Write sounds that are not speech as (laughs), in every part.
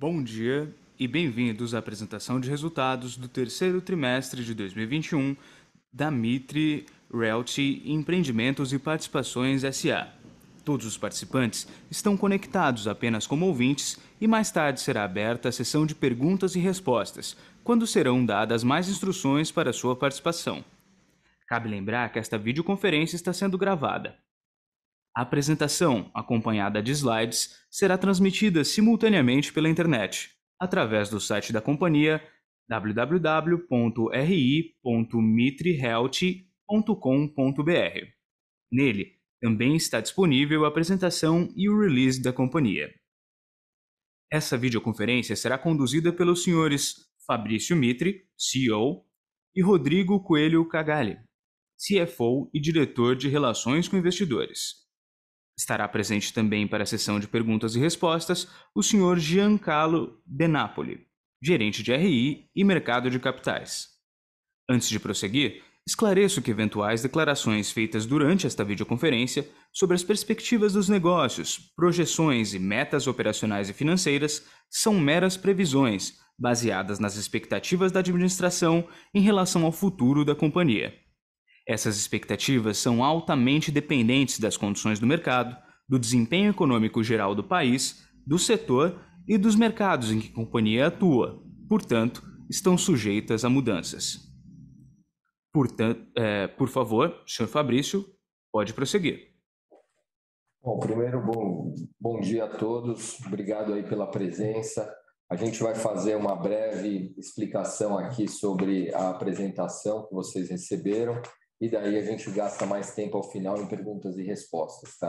Bom dia e bem-vindos à apresentação de resultados do terceiro trimestre de 2021 da Mitre Realty Empreendimentos e Participações SA. Todos os participantes estão conectados apenas como ouvintes e mais tarde será aberta a sessão de perguntas e respostas, quando serão dadas mais instruções para sua participação. Cabe lembrar que esta videoconferência está sendo gravada. A apresentação, acompanhada de slides, será transmitida simultaneamente pela internet, através do site da companhia www.ri.mitrehealth.com.br. Nele também está disponível a apresentação e o release da companhia. Essa videoconferência será conduzida pelos senhores Fabrício Mitre, CEO, e Rodrigo Coelho Cagalli, CFO e diretor de Relações com Investidores. Estará presente também para a sessão de perguntas e respostas o senhor Giancarlo Benapoli, gerente de RI e mercado de capitais. Antes de prosseguir, esclareço que eventuais declarações feitas durante esta videoconferência sobre as perspectivas dos negócios, projeções e metas operacionais e financeiras são meras previsões baseadas nas expectativas da administração em relação ao futuro da companhia. Essas expectativas são altamente dependentes das condições do mercado, do desempenho econômico geral do país, do setor e dos mercados em que a companhia atua, portanto, estão sujeitas a mudanças. Portanto, é, por favor, senhor Fabrício, pode prosseguir. Bom, primeiro, bom, bom dia a todos, obrigado aí pela presença. A gente vai fazer uma breve explicação aqui sobre a apresentação que vocês receberam e daí a gente gasta mais tempo ao final em perguntas e respostas, tá?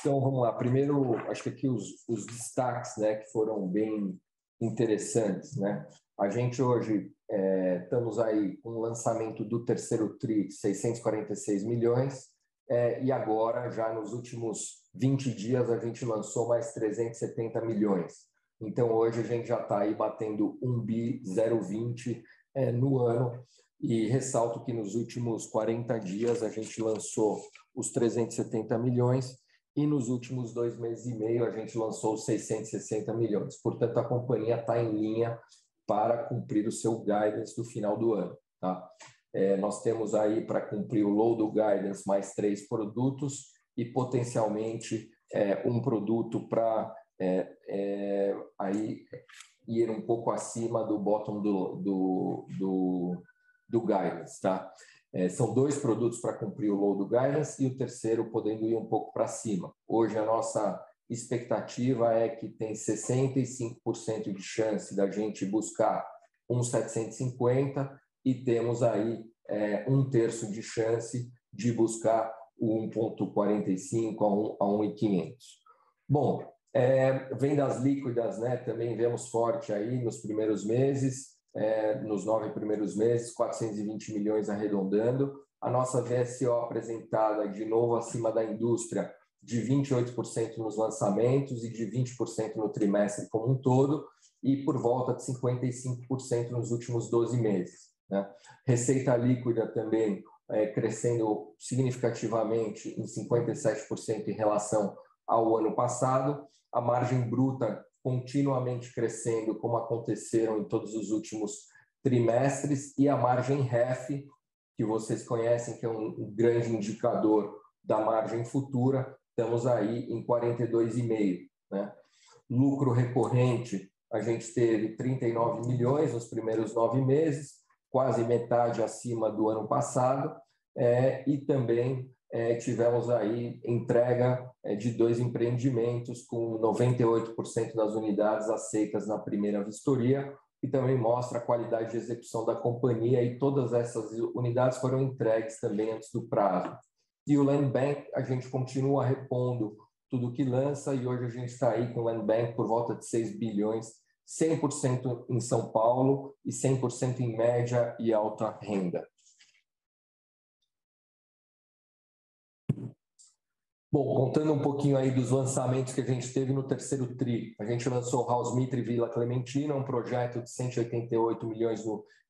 Então vamos lá. Primeiro, acho que aqui os, os destaques, né, que foram bem interessantes, né? A gente hoje é, estamos aí com o lançamento do terceiro TRI, 646 milhões, é, e agora, já nos últimos 20 dias, a gente lançou mais 370 milhões. Então, hoje a gente já está aí batendo 1 bi 020 é, no ano. E ressalto que nos últimos 40 dias a gente lançou os 370 milhões e nos últimos dois meses e meio a gente lançou os 660 milhões. Portanto, a companhia está em linha para cumprir o seu guidance do final do ano. Tá? É, nós temos aí para cumprir o low do guidance mais três produtos e potencialmente é, um produto para é, é, aí ir um pouco acima do bottom do, do, do, do guidance, tá? É, são dois produtos para cumprir o low do guidance e o terceiro podendo ir um pouco para cima. Hoje a nossa expectativa é que tem 65% de chance da gente buscar um 750 e temos aí é, um terço de chance de buscar o 1.45 a 1.500. Bom, é, vendas líquidas, né, também vemos forte aí nos primeiros meses, é, nos nove primeiros meses, 420 milhões arredondando. A nossa VSO apresentada de novo acima da indústria, de 28% nos lançamentos e de 20% no trimestre como um todo, e por volta de 55% nos últimos 12 meses. Né? Receita líquida também é, crescendo significativamente em 57% em relação ao ano passado, a margem bruta continuamente crescendo, como aconteceram em todos os últimos trimestres, e a margem REF, que vocês conhecem, que é um grande indicador da margem futura, estamos aí em 42,5. Né? Lucro recorrente, a gente teve 39 milhões nos primeiros nove meses, quase metade acima do ano passado, é, e também é, tivemos aí entrega é, de dois empreendimentos com 98% das unidades aceitas na primeira vistoria, e também mostra a qualidade de execução da companhia e todas essas unidades foram entregues também antes do prazo. E o Land Bank, a gente continua repondo tudo que lança e hoje a gente está aí com o Land Bank por volta de 6 bilhões, 100% em São Paulo e 100% em média e alta renda. Bom, contando um pouquinho aí dos lançamentos que a gente teve no terceiro TRI, a gente lançou House Mitre Vila Clementina, um projeto de 188 milhões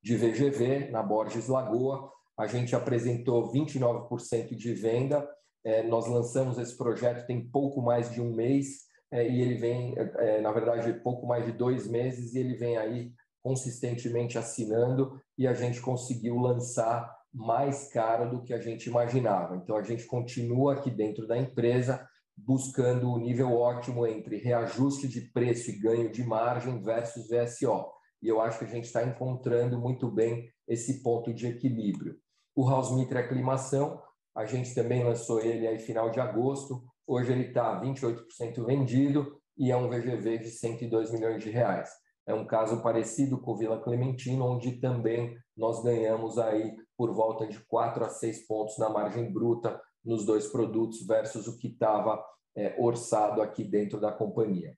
de VGV na Borges Lagoa. A gente apresentou 29% de venda. É, nós lançamos esse projeto tem pouco mais de um mês. é, e ele vem, é, na verdade, pouco mais de dois meses, e ele vem aí consistentemente assinando, e a gente conseguiu lançar mais caro do que a gente imaginava. Então, a gente continua aqui dentro da empresa buscando o nível ótimo entre reajuste de preço e ganho de margem versus VSO. E eu acho que a gente está encontrando muito bem esse ponto de equilíbrio. O House Mitre Aclimação, a gente também lançou ele aí final de agosto. Hoje ele está 28% vendido e é um VGV de 102 milhões de reais. É um caso parecido com o Vila Clementino, onde também nós ganhamos aí por volta de 4 a 6 pontos na margem bruta nos dois produtos versus o que estava é, orçado aqui dentro da companhia.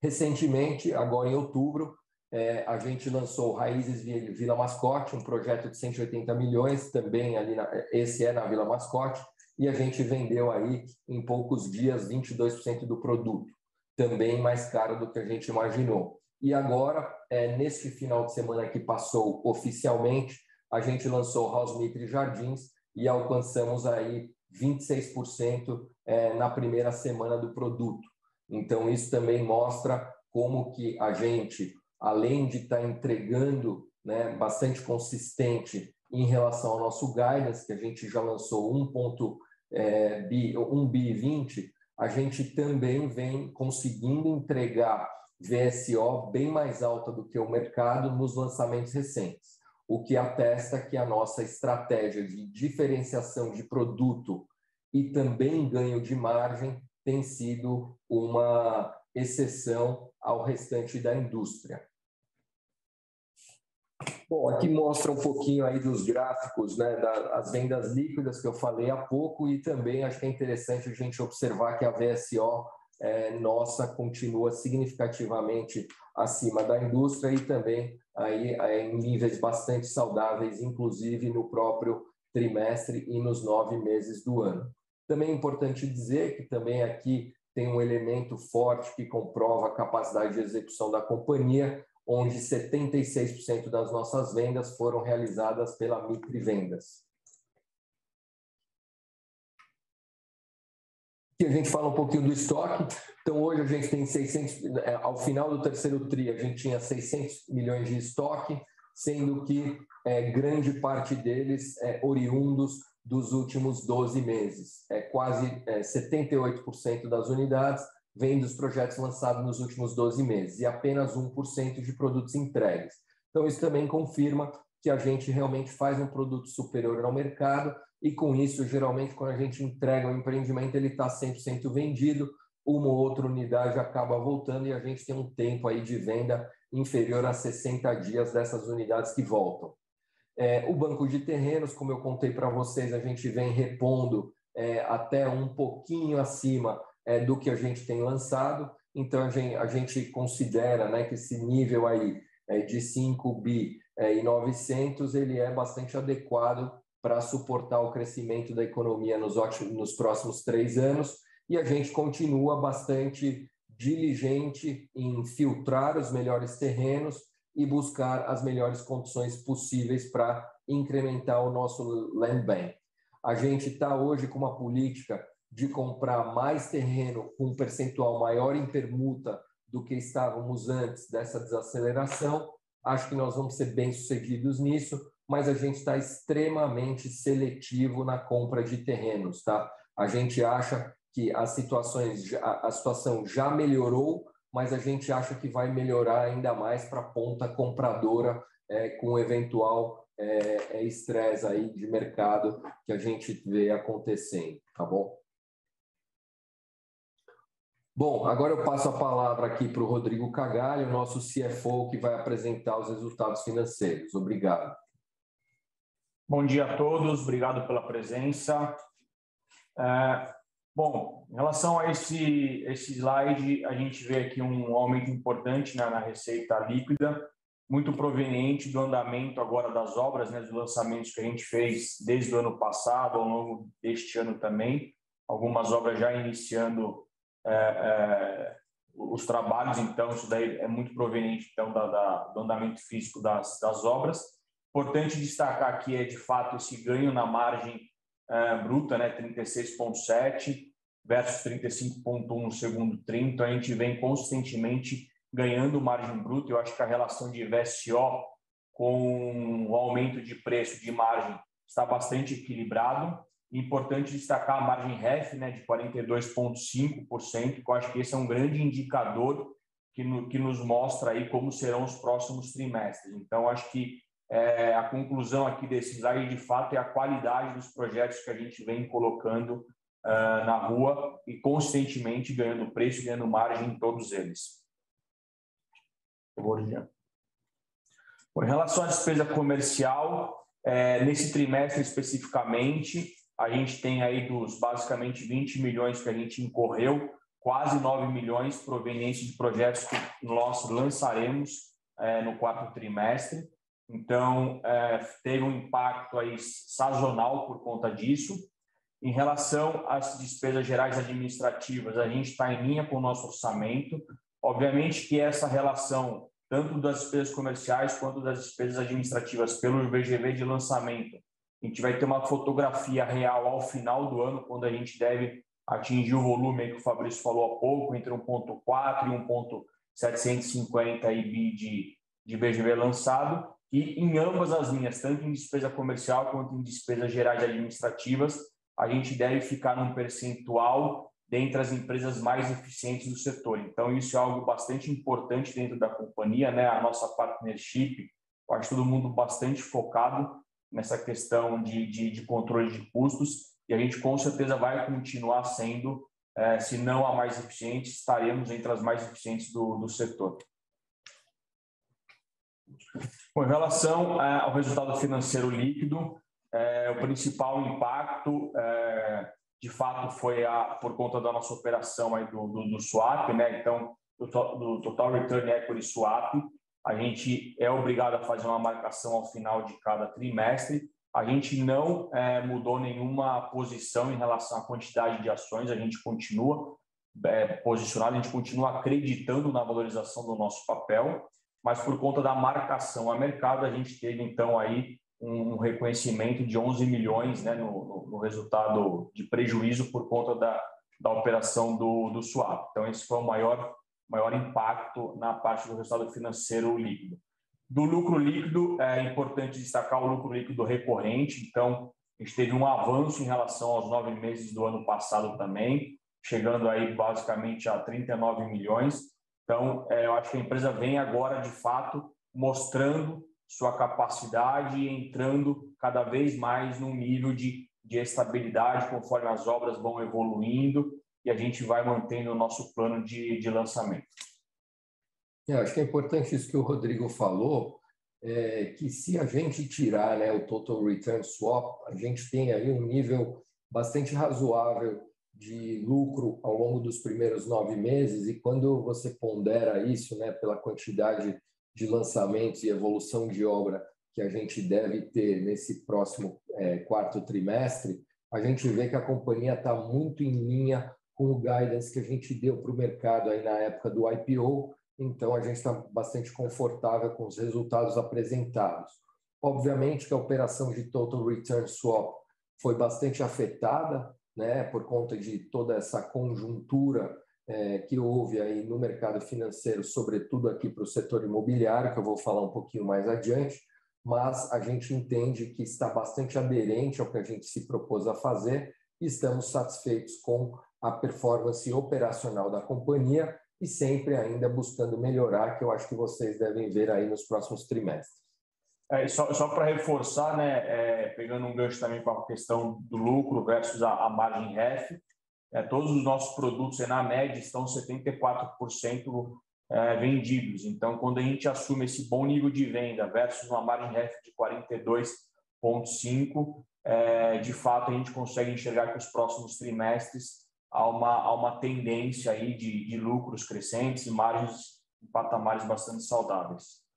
Recentemente, agora em outubro, é, a gente lançou Raízes Vila Mascote, um projeto de 180 milhões, também ali, na, esse é na Vila Mascote, e a gente vendeu aí em poucos dias 22% do produto, também mais caro do que a gente imaginou. E agora, é, neste final de semana que passou oficialmente, a gente lançou House Mitre Jardins e alcançamos aí 26% é, na primeira semana do produto. Então, isso também mostra como que a gente, além de estar tá entregando né, bastante consistente em relação ao nosso guidance, que a gente já lançou 1, é, bi, 1 bi 20, a gente também vem conseguindo entregar VSO bem mais alta do que o mercado nos lançamentos recentes, o que atesta que a nossa estratégia de diferenciação de produto e também ganho de margem tem sido uma exceção ao restante da indústria. Bom, aqui mostra um pouquinho aí dos gráficos, né, das vendas líquidas que eu falei há pouco e também acho que é interessante a gente observar que a VSO é, nossa continua significativamente acima da indústria e também aí é, em níveis bastante saudáveis, inclusive no próprio trimestre e nos nove meses do ano. Também é importante dizer que também aqui tem um elemento forte que comprova a capacidade de execução da companhia, onde 76% das nossas vendas foram realizadas pela Mitre Vendas. Aqui a gente fala um pouquinho do estoque. Então, hoje a gente tem 600, é, ao final do terceiro TRI, a gente tinha 600 milhões de estoque, sendo que é, grande parte deles é oriundos dos últimos 12 meses. É quase é, 78% das unidades vem dos projetos lançados nos últimos 12 meses e apenas 1% de produtos entregues. Então, isso também confirma que a gente realmente faz um produto superior ao mercado e, com isso, geralmente, quando a gente entrega o um empreendimento, ele está 100% vendido, uma ou outra unidade acaba voltando e a gente tem um tempo aí de venda inferior a 60 dias dessas unidades que voltam. É, o banco de terrenos, como eu contei para vocês, a gente vem repondo é, até um pouquinho acima é, do que a gente tem lançado. Então, a gente, a gente considera né, que esse nível aí é, de 5 bi é, e 900 ele é bastante adequado para suportar o crescimento da economia nos, ótimos, nos próximos três anos. E a gente continua bastante diligente em filtrar os melhores terrenos e buscar as melhores condições possíveis para incrementar o nosso land bank. A gente está hoje com uma política de comprar mais terreno com um percentual maior em permuta do que estávamos antes dessa desaceleração. Acho que nós vamos ser bem-sucedidos nisso, mas a gente está extremamente seletivo na compra de terrenos. Tá? A gente acha que as situações, a situação já melhorou, mas a gente acha que vai melhorar ainda mais para a ponta compradora é, com eventual é, é, estresse é, aí de mercado que a gente vê acontecendo, tá bom? Bom, agora eu passo a palavra aqui para o Rodrigo Cagalho, nosso CFO, que vai apresentar os resultados financeiros. Obrigado. Bom dia a todos, obrigado pela presença. É, Bom, em relação a esse, esse slide, a gente vê aqui um aumento importante né, na receita líquida, muito proveniente do andamento agora das obras, né, dos lançamentos que a gente fez desde o ano passado, ao longo deste ano também. Algumas obras já iniciando é, é, os trabalhos, então isso daí é muito proveniente então, da, da, do andamento físico das, das obras. Importante destacar aqui é, de fato, esse ganho na margem é, bruta, né, 36,7%, versus 35,1 no segundo tri. Então, a gente vem consistentemente ganhando margem bruta. Eu acho que a relação de VSO com o aumento de preço de margem está bastante equilibrado. Importante destacar a margem REF né, de 42,5%, que eu acho que esse é um grande indicador que, no, que nos mostra aí como serão os próximos trimestres. Então, acho que é, a conclusão aqui desse slide, de fato, é a qualidade dos projetos que a gente vem colocando uh, na rua e constantemente ganhando preço, ganhando margem em todos eles. Com relação à despesa comercial, é, nesse trimestre especificamente, a gente tem aí dos basicamente 20 milhões que a gente incorreu, quase 9 milhões provenientes de projetos que nós lançaremos é, no quarto trimestre. Então, é, teve um impacto aí sazonal por conta disso. Em relação às despesas gerais administrativas, a gente está em linha com o nosso orçamento. Obviamente que essa relação, tanto das despesas comerciais quanto das despesas administrativas, pelo VGV de lançamento, a gente vai ter uma fotografia real ao final do ano, quando a gente deve atingir o volume que o Fabrício falou há pouco, entre 1,4 e 1,750 IB de, de VGV lançado. E em ambas as linhas, tanto em despesa comercial quanto em despesas gerais administrativas, a gente deve ficar num percentual dentre as empresas mais eficientes do setor. Então, isso é algo bastante importante dentro da companhia, né? A nossa partnership, acho todo mundo bastante focado nessa questão de, de, de controle de custos e a gente com certeza vai continuar sendo, é, se não a mais eficiente, estaremos entre as mais eficientes do, do setor. Com relação é, ao resultado financeiro líquido, é, o principal impacto, é, de fato, foi a, por conta da nossa operação aí do, do, do swap, né? Então, do, do, Total Return Equity Swap, a gente é obrigado a fazer uma marcação ao final de cada trimestre. A gente não é, mudou nenhuma posição em relação à quantidade de ações, a gente continua é, posicionado, a gente continua acreditando na valorização do nosso papel, mas por conta da marcação a mercado, a gente teve então aí um reconhecimento de 11 milhões né, no, no resultado de prejuízo por conta da, da operação do, do swap. Então, esse foi o maior, maior impacto na parte do resultado financeiro líquido. Do lucro líquido, é importante destacar o lucro líquido recorrente. Então, a gente teve um avanço em relação aos nove meses do ano passado também, chegando aí basicamente a 39 milhões. Então, é, eu acho que a empresa vem agora, de fato, mostrando sua capacidade e entrando cada vez mais num nível de, de estabilidade conforme as obras vão evoluindo e a gente vai mantendo o nosso plano de, de lançamento. É, acho que é importante isso que o Rodrigo falou, é, que se a gente tirar né, o Total Return Swap, a gente tem aí um nível bastante razoável de lucro ao longo dos primeiros nove meses, e quando você pondera isso né, pela quantidade de lançamentos e evolução de obra que a gente deve ter nesse próximo é, quarto trimestre, a gente vê que a companhia está muito em linha com o guidance que a gente deu para o mercado aí na época do IPO, então a gente está bastante confortável com os resultados apresentados. Obviamente que a operação de Total Return Swap foi bastante afetada né, por conta de toda essa conjuntura é, que houve aí no mercado financeiro, sobretudo aqui para o setor imobiliário, que eu vou falar um pouquinho mais adiante, mas a gente entende que está bastante aderente ao que a gente se propôs a fazer e estamos satisfeitos com a performance operacional da companhia e sempre ainda buscando melhorar, que eu acho que vocês devem ver aí nos próximos trimestres. É, só só para reforçar, né, é, pegando um gancho também com a questão do lucro versus a, a margem REF, é, todos os nossos produtos, na média, estão 74% é, vendidos. Então, quando a gente assume esse bom nível de venda versus uma margem REF de 42,5%, é, de fato, a gente consegue enxergar que os próximos trimestres há uma, há uma tendência aí de, de lucros crescentes e margens em patamares bastante saudáveis.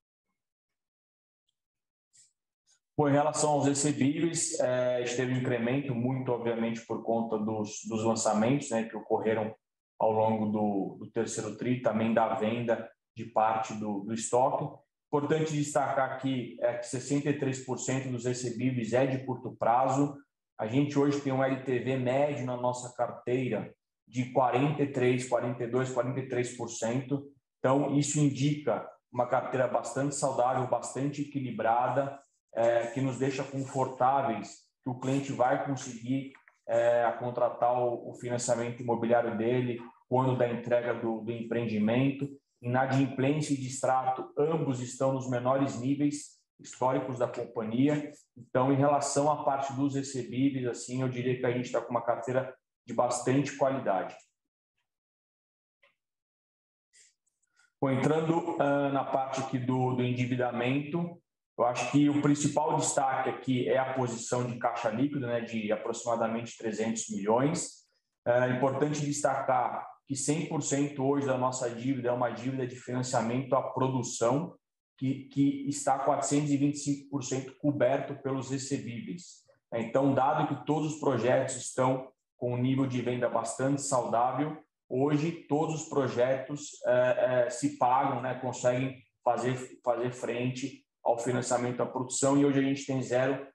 Bom, em relação aos recebíveis, é, esteve um incremento, muito obviamente por conta dos, dos lançamentos né, que ocorreram ao longo do, do terceiro TRI, também da venda de parte do, do estoque. Importante destacar aqui é que 63% dos recebíveis é de curto prazo. A gente hoje tem um LTV médio na nossa carteira de 43, 42, 43%. Então, isso indica uma carteira bastante saudável, bastante equilibrada, é, que nos deixa confortáveis que o cliente vai conseguir é, contratar o, o, financiamento imobiliário dele quando da entrega do, do empreendimento. Inadimplência e distrato, ambos estão nos menores níveis históricos da companhia. Então, em relação à parte dos recebíveis, assim, eu diria que a gente está com uma carteira de bastante qualidade. Bom, entrando uh, na parte aqui do, do endividamento, eu acho que o principal destaque aqui é a posição de caixa líquido, né, de aproximadamente 300 milhões. É importante destacar que 100% hoje da nossa dívida é uma dívida de financiamento à produção, que, que está 425% coberto pelos recebíveis. Então, dado que todos os projetos estão com um nível de venda bastante saudável, hoje todos os projetos é, é, se pagam, né, conseguem fazer, fazer frente ao financiamento da produção e hoje a gente tem 0%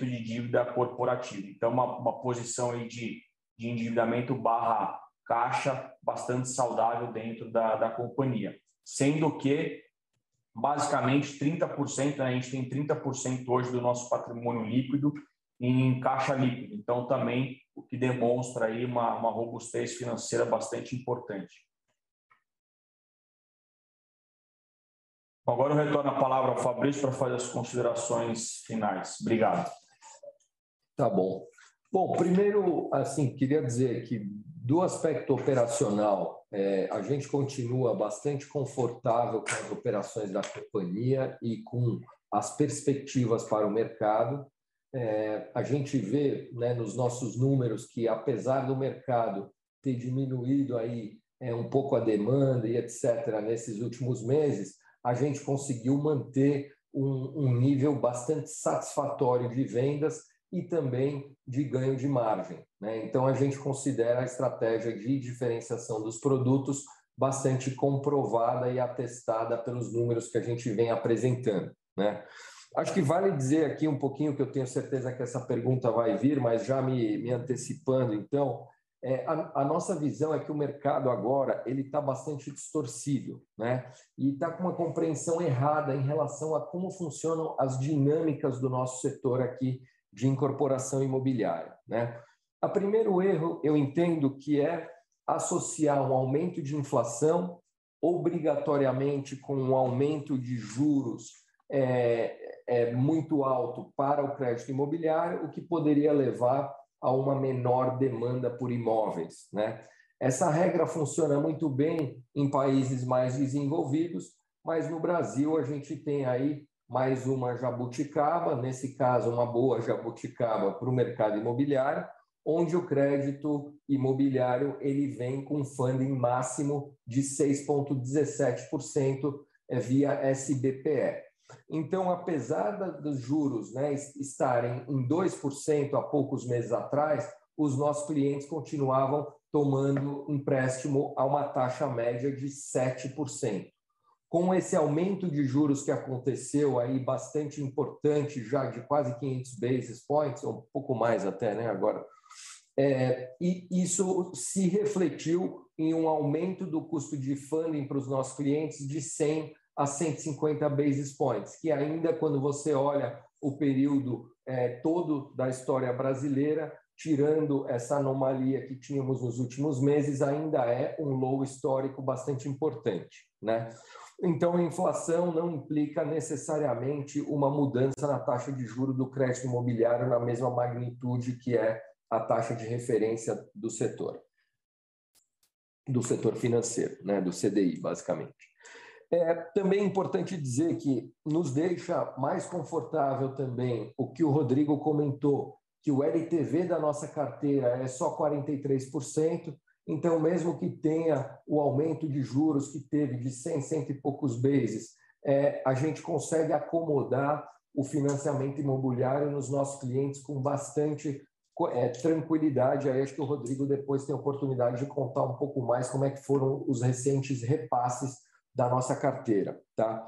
de dívida corporativa. Então, uma, uma posição aí de, de endividamento barra caixa bastante saudável dentro da, da companhia. Sendo que basicamente 30%, né, a gente tem 30% hoje do nosso patrimônio líquido em caixa líquida. Então, também o que demonstra aí uma, uma robustez financeira bastante importante. Agora eu retorno a palavra ao Fabrício para fazer as considerações finais. Obrigado. Tá bom. Bom, primeiro, assim, queria dizer que do aspecto operacional, é, a gente continua bastante confortável com as operações da companhia e com as perspectivas para o mercado. É, a gente vê né, nos nossos números que, apesar do mercado ter diminuído aí é, um pouco a demanda e etc. nesses últimos meses, a gente conseguiu manter um, um nível bastante satisfatório de vendas e também de ganho de margem. Né? Então, a gente considera a estratégia de diferenciação dos produtos bastante comprovada e atestada pelos números que a gente vem apresentando. Né? Acho que vale dizer aqui um pouquinho, que eu tenho certeza que essa pergunta vai vir, mas já me, me antecipando, então, é, a, a, nossa visão é que o mercado agora ele está bastante distorcido, né? E está com uma compreensão errada em relação a como funcionam as dinâmicas do nosso setor aqui de incorporação imobiliária. Né? A primeiro erro, eu entendo que é associar um aumento de inflação obrigatoriamente com um aumento de juros é, é, muito alto para o crédito imobiliário, o que poderia levar a uma menor demanda por imóveis. Né? Essa regra funciona muito bem em países mais desenvolvidos, mas no Brasil a gente tem aí mais uma jabuticaba, nesse caso, uma boa jabuticaba para o mercado imobiliário, onde o crédito imobiliário ele vem com funding máximo de 6,17% é, via SBPE. Então, apesar dos juros né, estarem em 2% há poucos meses atrás, os nossos clientes continuavam tomando empréstimo a uma taxa média de 7% com esse aumento de juros que aconteceu aí bastante importante, já de quase 500 basis points, ou um pouco mais até, né, agora, é, e isso se refletiu em um aumento do custo de funding para os nossos clientes de 100 a 150 basis points, que ainda quando você olha o período é, todo da história brasileira, tirando essa anomalia que tínhamos nos últimos meses, ainda é um low histórico bastante importante. Né? Então, a inflação não implica necessariamente uma mudança na taxa de juro do crédito imobiliário na mesma magnitude que é a taxa de referência do setor, do setor financeiro, né, do CDI, basicamente. É também é importante dizer que nos deixa mais confortável também o que o Rodrigo comentou, que o LTV da nossa carteira é só 43%, então, mesmo que tenha o aumento de juros que teve de 100, cento e poucos bases, é, a gente consegue acomodar o financiamento imobiliário nos nossos clientes com bastante é, tranquilidade. Aí acho que o Rodrigo depois tem a oportunidade de contar um pouco mais como é que foram os recentes repasses da nossa carteira. Tá?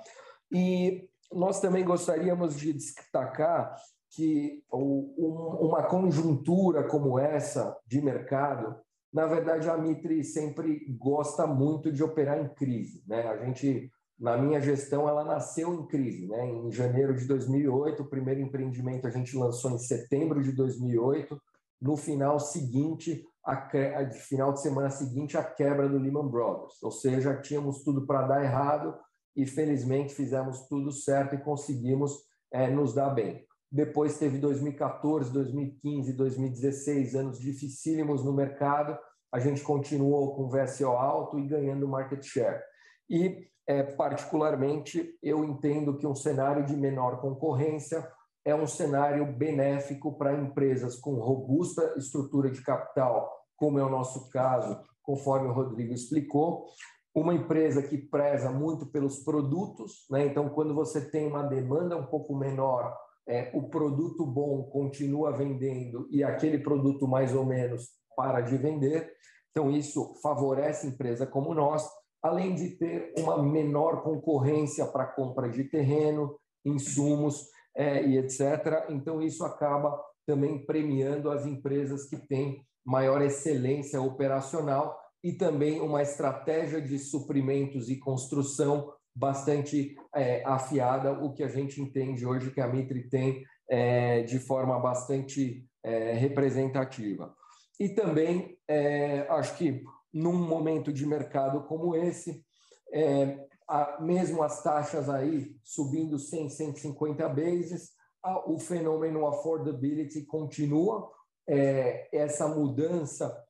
E nós também gostaríamos de destacar que uma conjuntura como essa de mercado Na verdade, a Mitre sempre gosta muito de operar em crise. Né? A gente, na minha gestão, ela nasceu em crise. Né? Em janeiro de 2008, o primeiro empreendimento a gente lançou em setembro de 2008. No final seguinte, a, final de semana seguinte, a quebra do Lehman Brothers. Ou seja, tínhamos tudo para dar errado e felizmente fizemos tudo certo e conseguimos é, nos dar bem. Depois teve 2014, 2015, 2016, anos dificílimos no mercado. A gente continuou com VSO alto e ganhando market share. E, é, particularmente, eu entendo que um cenário de menor concorrência é um cenário benéfico para empresas com robusta estrutura de capital, como é o nosso caso, conforme o Rodrigo explicou. Uma empresa que preza muito pelos produtos, né? então, quando você tem uma demanda um pouco menor é, o produto bom continua vendendo e aquele produto mais ou menos para de vender. Então, isso favorece empresa como nós, além de ter uma menor concorrência para compra de terreno, insumos é, e etc. Então, isso acaba também premiando as empresas que têm maior excelência operacional e também uma estratégia de suprimentos e construção bastante é, afiada, o que a gente entende hoje que a Mitre tem é, de forma bastante é, representativa. E também, é, acho que num momento de mercado como esse, é, a, mesmo as taxas aí subindo 100, 150 bases, a, o fenômeno affordability continua, é, essa mudança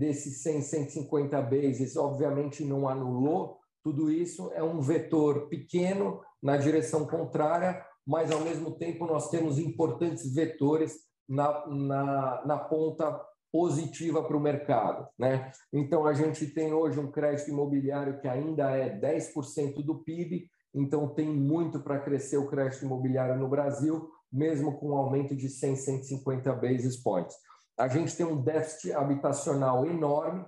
desses 100, 150 bases, obviamente não anulou tudo isso é um vetor pequeno na direção contrária, mas ao mesmo tempo nós temos importantes vetores na, na, na ponta positiva para o mercado. Né? Então, a gente tem hoje um crédito imobiliário que ainda é 10% do PIB, então tem muito para crescer o crédito imobiliário no Brasil, mesmo com um aumento de 100, 150 basis points. A gente tem um déficit habitacional enorme,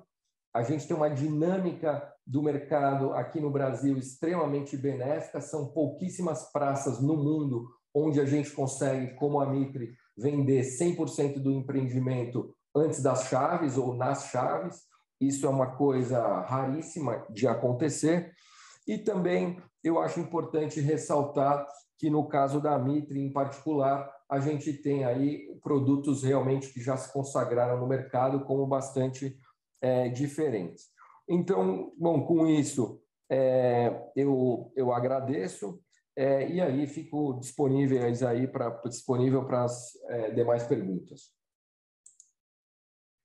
a gente tem uma dinâmica do mercado aqui no Brasil extremamente benéfica, são pouquíssimas praças no mundo onde a gente consegue, como a Mitre, vender 100% do empreendimento antes das chaves ou nas chaves. Isso é uma coisa raríssima de acontecer. E também eu acho importante ressaltar que no caso da Mitre em particular, a gente tem aí produtos realmente que já se consagraram no mercado como bastante é, diferentes. Então, bom, com isso, é, eu, eu agradeço é, e aí fico disponíveis aí para disponível para as é, demais perguntas.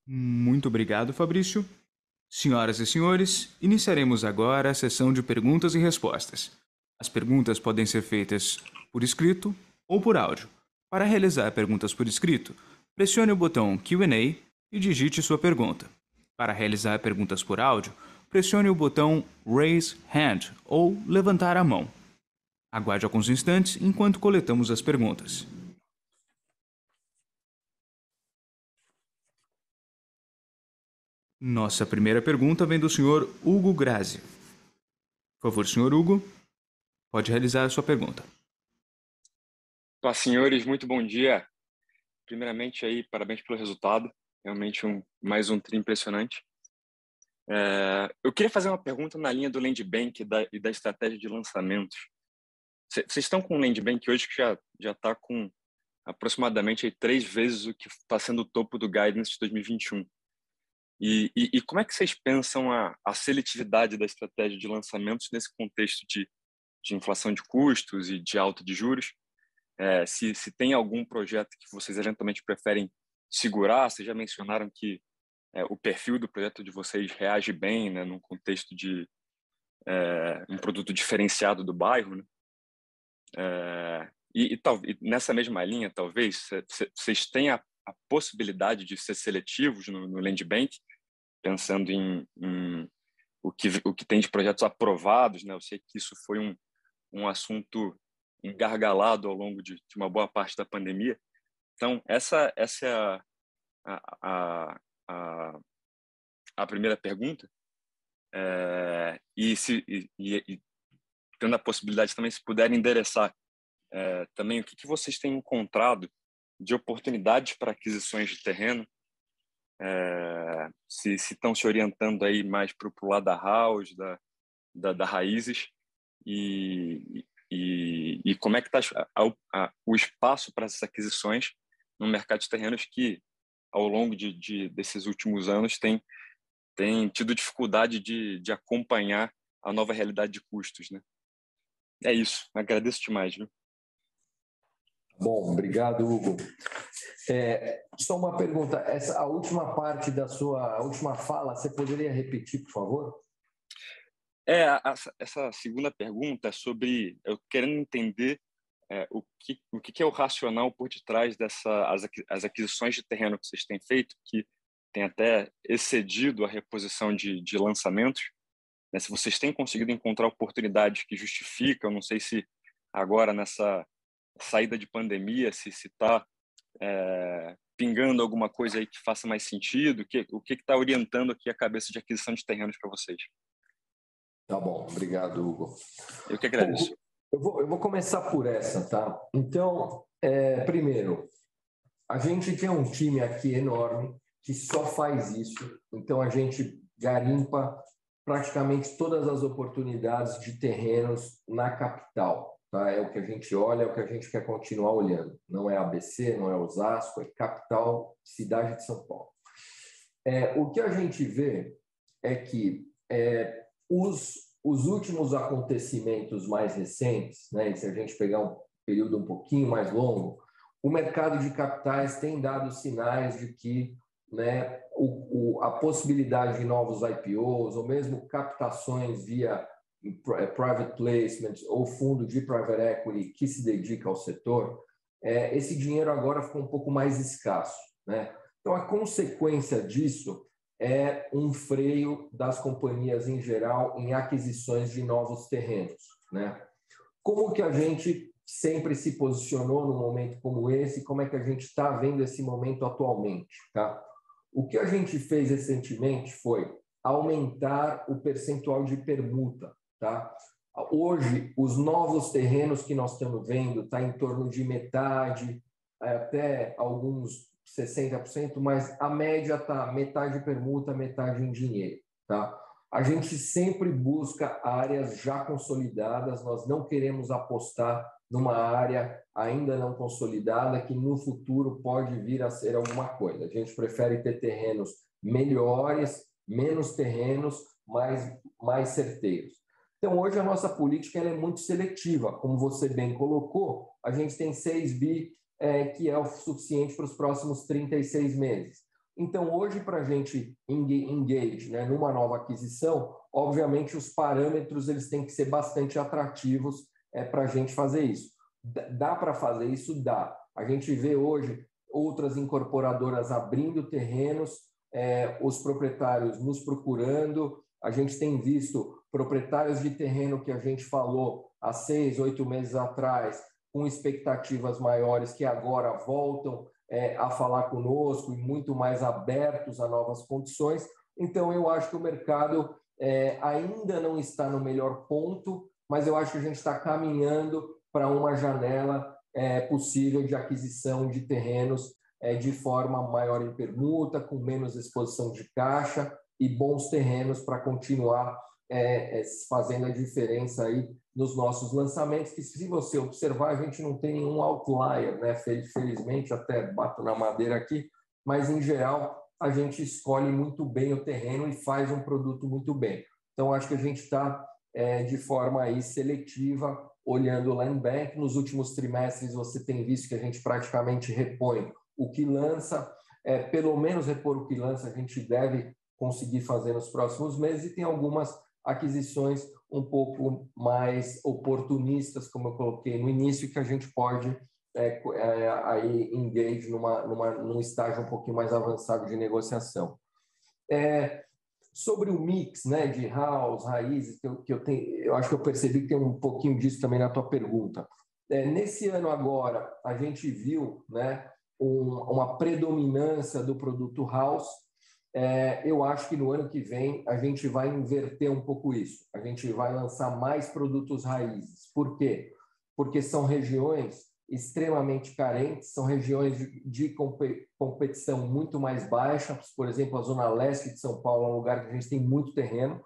Muito obrigado, Fabrício. Senhoras e senhores, iniciaremos agora a sessão de perguntas e respostas. As perguntas podem ser feitas por escrito ou por áudio. Para realizar perguntas por escrito, pressione o botão Q&A e digite sua pergunta. Para realizar perguntas por áudio, pressione o botão Raise Hand ou levantar a mão. Aguarde alguns instantes enquanto coletamos as perguntas. Nossa primeira pergunta vem do Sr. Hugo Grazi. Por favor, Sr. Hugo, pode realizar a sua pergunta. Olá, senhores, muito bom dia. Primeiramente, aí, parabéns pelo resultado. Realmente um, mais um tri impressionante. É, eu queria fazer uma pergunta na linha do Land Bank e da, e da estratégia de lançamentos. Vocês estão com um Land Bank hoje que já já está com aproximadamente aí, três vezes o que está sendo o topo do guidance de 2021. E, e, e, como é que vocês pensam a, a seletividade da estratégia de lançamentos nesse contexto de, de inflação de custos e de alta de juros? É, se, se tem algum projeto que vocês eventualmente preferem segurar, vocês já mencionaram que é, o perfil do projeto de vocês reage bem, né, num contexto de é, um produto diferenciado do bairro, né? É, e, e, tal, nessa mesma linha, talvez, vocês tenham a, a, possibilidade de ser seletivos no, no Land Bank, pensando em, em, o, que, o que tem de projetos aprovados. Né? Eu sei que isso foi um, um assunto engargalado ao longo de, de uma boa parte da pandemia. Então, essa, essa é a, a, a, a primeira pergunta. É, e, se, e, e, tendo a possibilidade também, se puderem endereçar é, também o que, que vocês têm encontrado de oportunidades para aquisições de terreno é, se estão se, se, orientando aí mais para o lado da house, da, da, da raízes, e, e, e, como é que está o espaço para essas aquisições no mercado de terrenos que, ao longo de, de, desses últimos anos, tem, tem tido dificuldade de, de acompanhar a nova realidade de custos, né? É isso. Agradeço demais, viu? Bom, obrigado, Hugo. É, só uma pergunta. Essa, a última parte da sua última fala, você poderia repetir, por favor? É, a, essa segunda pergunta é sobre eu querendo entender é, o, que, o que é o racional por detrás dessa as, as aquisições de terreno que vocês têm feito, que tem até excedido a reposição de, de lançamentos. Né? Se vocês têm conseguido encontrar oportunidades que justificam, não sei se agora nessa saída de pandemia, se está é, pingando alguma coisa aí que faça mais sentido, que, o que está orientando aqui a cabeça de aquisição de terrenos para vocês? Tá bom, obrigado, Hugo. Eu que agradeço. Eu, vou, eu vou começar por essa, tá? Então, é, primeiro, a gente tem um time aqui enorme que só faz isso, então a gente garimpa praticamente todas as oportunidades de terrenos na capital. Tá? É o que a gente olha, é o que a gente quer continuar olhando. Não é ABC, não é Osasco, é capital, cidade de São Paulo. É, o que a gente vê é que é, os, os últimos acontecimentos mais recentes, né, se a gente pegar um período um pouquinho mais longo, o mercado de capitais tem dado sinais de que né, o, o, a possibilidade de novos IPOs ou mesmo captações via private placements ou fundo de private equity que se dedica ao setor, é, esse dinheiro agora ficou um pouco mais escasso. Né? Então, a consequência disso é um freio das companhias em geral em aquisições de novos terrenos. Né? Como que a gente sempre se posicionou num momento como esse? Como é que a gente está vendo esse momento atualmente? Tá? O que a gente fez recentemente foi aumentar o percentual de permuta. Tá? Hoje, os novos terrenos que nós estamos vendo está em torno de metade, até alguns 60%, mas a média está metade permuta, metade em dinheiro. Tá? A gente sempre busca áreas já consolidadas, nós não queremos apostar numa área ainda não consolidada que no futuro pode vir a ser alguma coisa. A gente prefere ter terrenos melhores, menos terrenos, mas mais certeiros. Então, hoje a nossa política é muito seletiva. Como você bem colocou, a gente tem 6 bi, é, que é o suficiente para os próximos 36 meses. Então, hoje, para a gente engage né, numa nova aquisição, obviamente os parâmetros eles têm que ser bastante atrativos é, para a gente fazer isso. Dá para fazer isso? Dá. A gente vê hoje outras incorporadoras abrindo terrenos, é, os proprietários nos procurando, a gente tem visto proprietários de terreno que a gente falou há seis, oito meses atrás, com expectativas maiores, que agora voltam é, a falar conosco e muito mais abertos a novas condições. Então, eu acho que o mercado é, ainda não está no melhor ponto, mas eu acho que a gente está caminhando para uma janela é, possível de aquisição de terrenos é, de forma maior em permuta, com menos exposição de caixa e bons terrenos para continuar é, é, fazendo a diferença aí nos nossos lançamentos, que se você observar, a gente não tem nenhum outlier, né? Felizmente, até bato na madeira aqui, mas em geral a gente escolhe muito bem o terreno e faz um produto muito bem. Então, acho que a gente está é, de forma aí seletiva olhando o land bank. Nos últimos trimestres, você tem visto que a gente praticamente repõe o que lança, é, pelo menos repor o que lança, a gente deve conseguir fazer nos próximos meses, e tem algumas aquisições um pouco mais oportunistas, como eu coloquei no início, que a gente pode é, é, aí engage numa, numa, num estágio um pouquinho mais avançado de negociação. É, sobre o mix né, de house, raízes, que eu, que eu, tenho, eu acho que eu percebi que tem um pouquinho disso também na tua pergunta. É, nesse ano agora, a gente viu né, um, uma predominância do produto house, é, eu acho que no ano que vem a gente vai inverter um pouco isso. A gente vai lançar mais produtos raízes. Por quê? Porque são regiões extremamente carentes, são regiões de, competição muito mais baixa, por exemplo, a zona leste de São Paulo é um lugar que a gente tem muito terreno,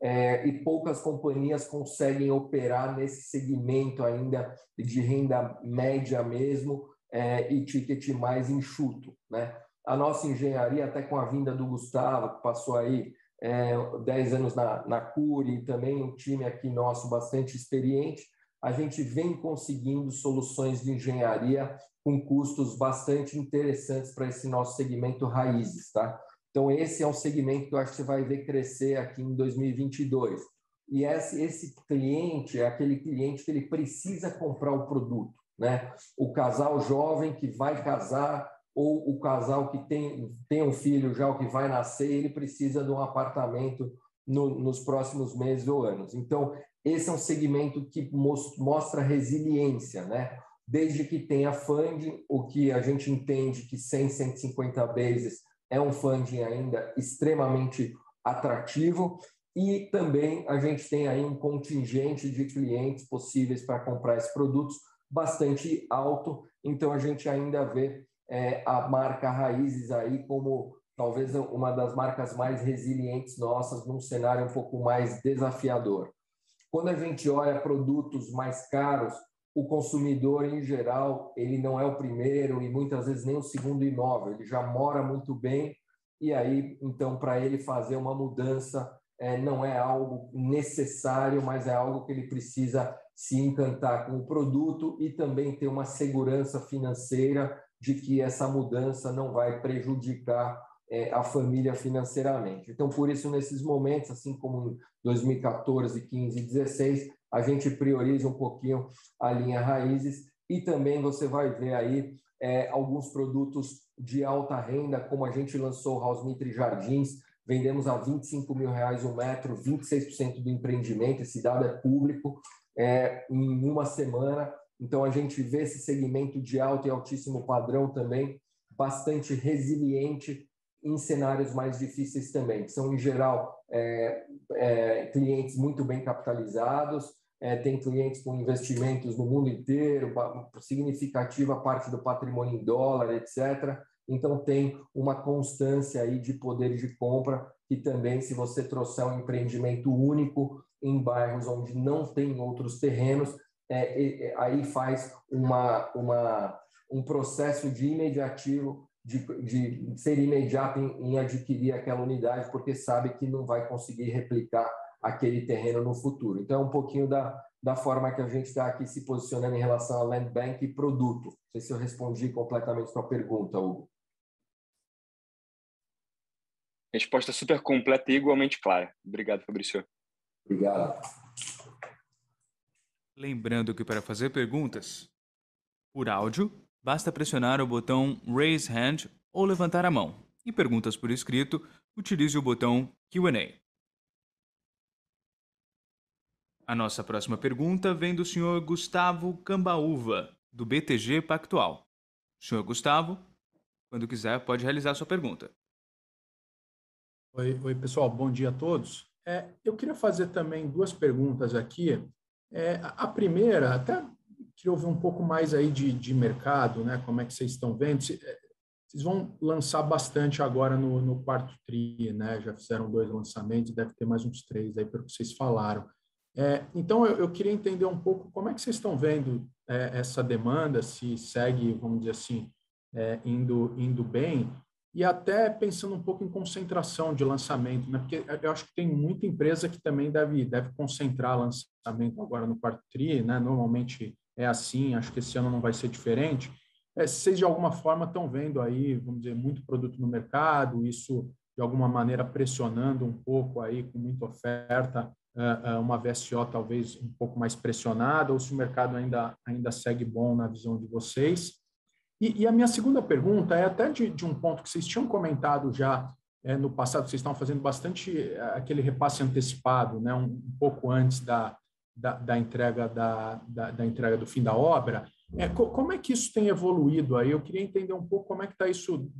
é, e poucas companhias conseguem operar nesse segmento ainda de renda média mesmo é, e ticket mais enxuto. Né? A nossa engenharia, até com a vinda do Gustavo, que passou aí é, 10 anos na, na e também um time aqui nosso bastante experiente, a gente vem conseguindo soluções de engenharia com custos bastante interessantes para esse nosso segmento raízes. Tá? Então, esse é um segmento que eu acho que você vai ver crescer aqui em 2022. E esse, esse cliente é aquele cliente que ele precisa comprar o produto. Né? O casal jovem que vai casar ou o casal que tem, tem um filho já o que vai nascer, ele precisa de um apartamento no, nos próximos meses ou anos. Então, esse é um segmento que mostra resiliência, né? Desde que tenha funding, o que a gente entende que 100, 150 bases é um funding ainda extremamente atrativo e também a gente tem aí um contingente de clientes possíveis para comprar esses produtos bastante alto, então a gente ainda vê é, a marca Raízes aí como talvez uma das marcas mais resilientes nossas num cenário um pouco mais desafiador. Quando a gente olha produtos mais caros, o consumidor em geral ele não é o primeiro e muitas vezes nem o segundo imóvel, ele já mora muito bem e aí então para ele fazer uma mudança é, não é algo necessário, mas é algo que ele precisa se encantar com o produto e também ter uma segurança financeira de que essa mudança não vai prejudicar é, a família financeiramente. Então, por isso, nesses momentos, assim como em 2014, 15 e 16, a gente prioriza um pouquinho a linha raízes e também você vai ver aí é, alguns produtos de alta renda, como a gente lançou o House Mitre Jardins, vendemos a 25 mil reais o um metro, 26% do empreendimento, esse dado é público, é, em uma semana. Então, a gente vê esse segmento de alto e altíssimo padrão também bastante resiliente em cenários mais difíceis também, que são, em geral, é, é, clientes muito bem capitalizados, é, tem clientes com investimentos no mundo inteiro, significativa parte do patrimônio em dólar, etc. Então, tem uma constância aí de poder de compra, que também, se você trouxer um empreendimento único em bairros onde não tem outros terrenos, é, é, aí faz uma, uma, um processo de imediativo de, de ser imediato em, em adquirir aquela unidade, porque sabe que não vai conseguir replicar aquele terreno no futuro. Então, é um pouquinho da, da forma que a gente está aqui se posicionando em relação a land bank e produto. Não sei se eu respondi completamente a sua pergunta, Hugo. Resposta super completa e igualmente clara. Obrigado, Fabrício. Obrigado. Lembrando que para fazer perguntas por áudio, basta pressionar o botão Raise Hand ou levantar a mão. E perguntas por escrito, utilize o botão Q&A. A nossa próxima pergunta vem do Sr. Gustavo Cambaúva, do BTG Pactual. Sr. Gustavo, quando quiser, pode realizar sua pergunta. Oi, oi pessoal, bom dia a todos. É, eu queria fazer também duas perguntas aqui. É, a primeira, até queria ouvir um pouco mais aí de, de mercado, né? Como é que vocês estão vendo? Eh, vocês vão lançar bastante agora no, no quarto tri, né? Já fizeram dois lançamentos, deve ter mais uns três aí, pelo que vocês falaram. É, então, eu, eu, queria entender um pouco como é que vocês estão vendo é, essa demanda, se segue, vamos dizer assim, é, indo, indo bem, e até pensando um pouco em concentração de lançamento, né? porque eu acho que tem muita empresa que também deve, deve concentrar lançamento agora no quarto tri, né? normalmente é assim, acho que esse ano não vai ser diferente. É, vocês de alguma forma estão vendo aí, vamos dizer, muito produto no mercado, isso de alguma maneira pressionando um pouco aí com muita oferta, é, é, uma VSO talvez um pouco mais pressionada, ou se o mercado ainda, ainda segue bom na visão de vocês. E, e a minha segunda pergunta é até de, de, um ponto que vocês tinham comentado já é, no passado, vocês estão fazendo bastante é, aquele repasse antecipado, né, um, um pouco antes da, da, da entrega da, da, da, entrega do fim da obra. É, co, como é que isso tem evoluído aí? Eu queria entender um pouco como é que está isso,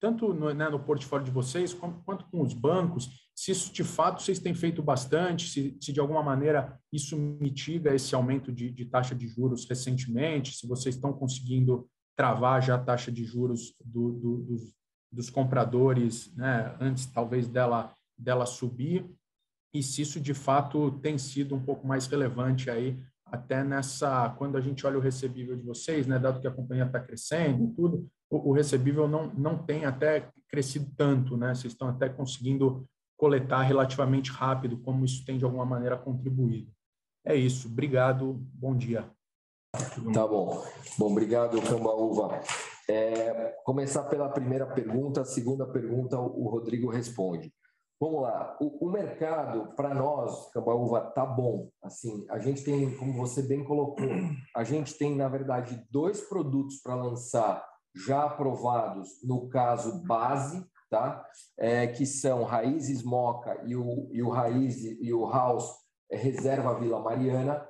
tanto no, né, no portfólio de vocês, como, quanto com os bancos, se isso de fato vocês têm feito bastante, se, se de alguma maneira isso mitiga esse aumento de, de, taxa de juros recentemente, se vocês estão conseguindo travar já a taxa de juros do, do, dos, dos, compradores, né, antes talvez dela, dela subir, e se isso de fato tem sido um pouco mais relevante aí até nessa, quando a gente olha o recebível de vocês, né, dado que a companhia está crescendo tudo, o, o, recebível não, não tem até crescido tanto, né, vocês estão até conseguindo coletar relativamente rápido, como isso tem de alguma maneira contribuído. É isso, obrigado, bom dia. Tá bom. Bom, obrigado, Cambaúva. É, começar pela primeira pergunta, a segunda pergunta o Rodrigo responde. Vamos lá, o, o mercado para nós, Cambaúva, tá bom. Assim, a gente tem, como você bem colocou, a gente tem na verdade dois produtos para lançar já aprovados no caso base, tá? É, que são Raízes Moca e o, e o Raiz e o House Reserva Vila Mariana.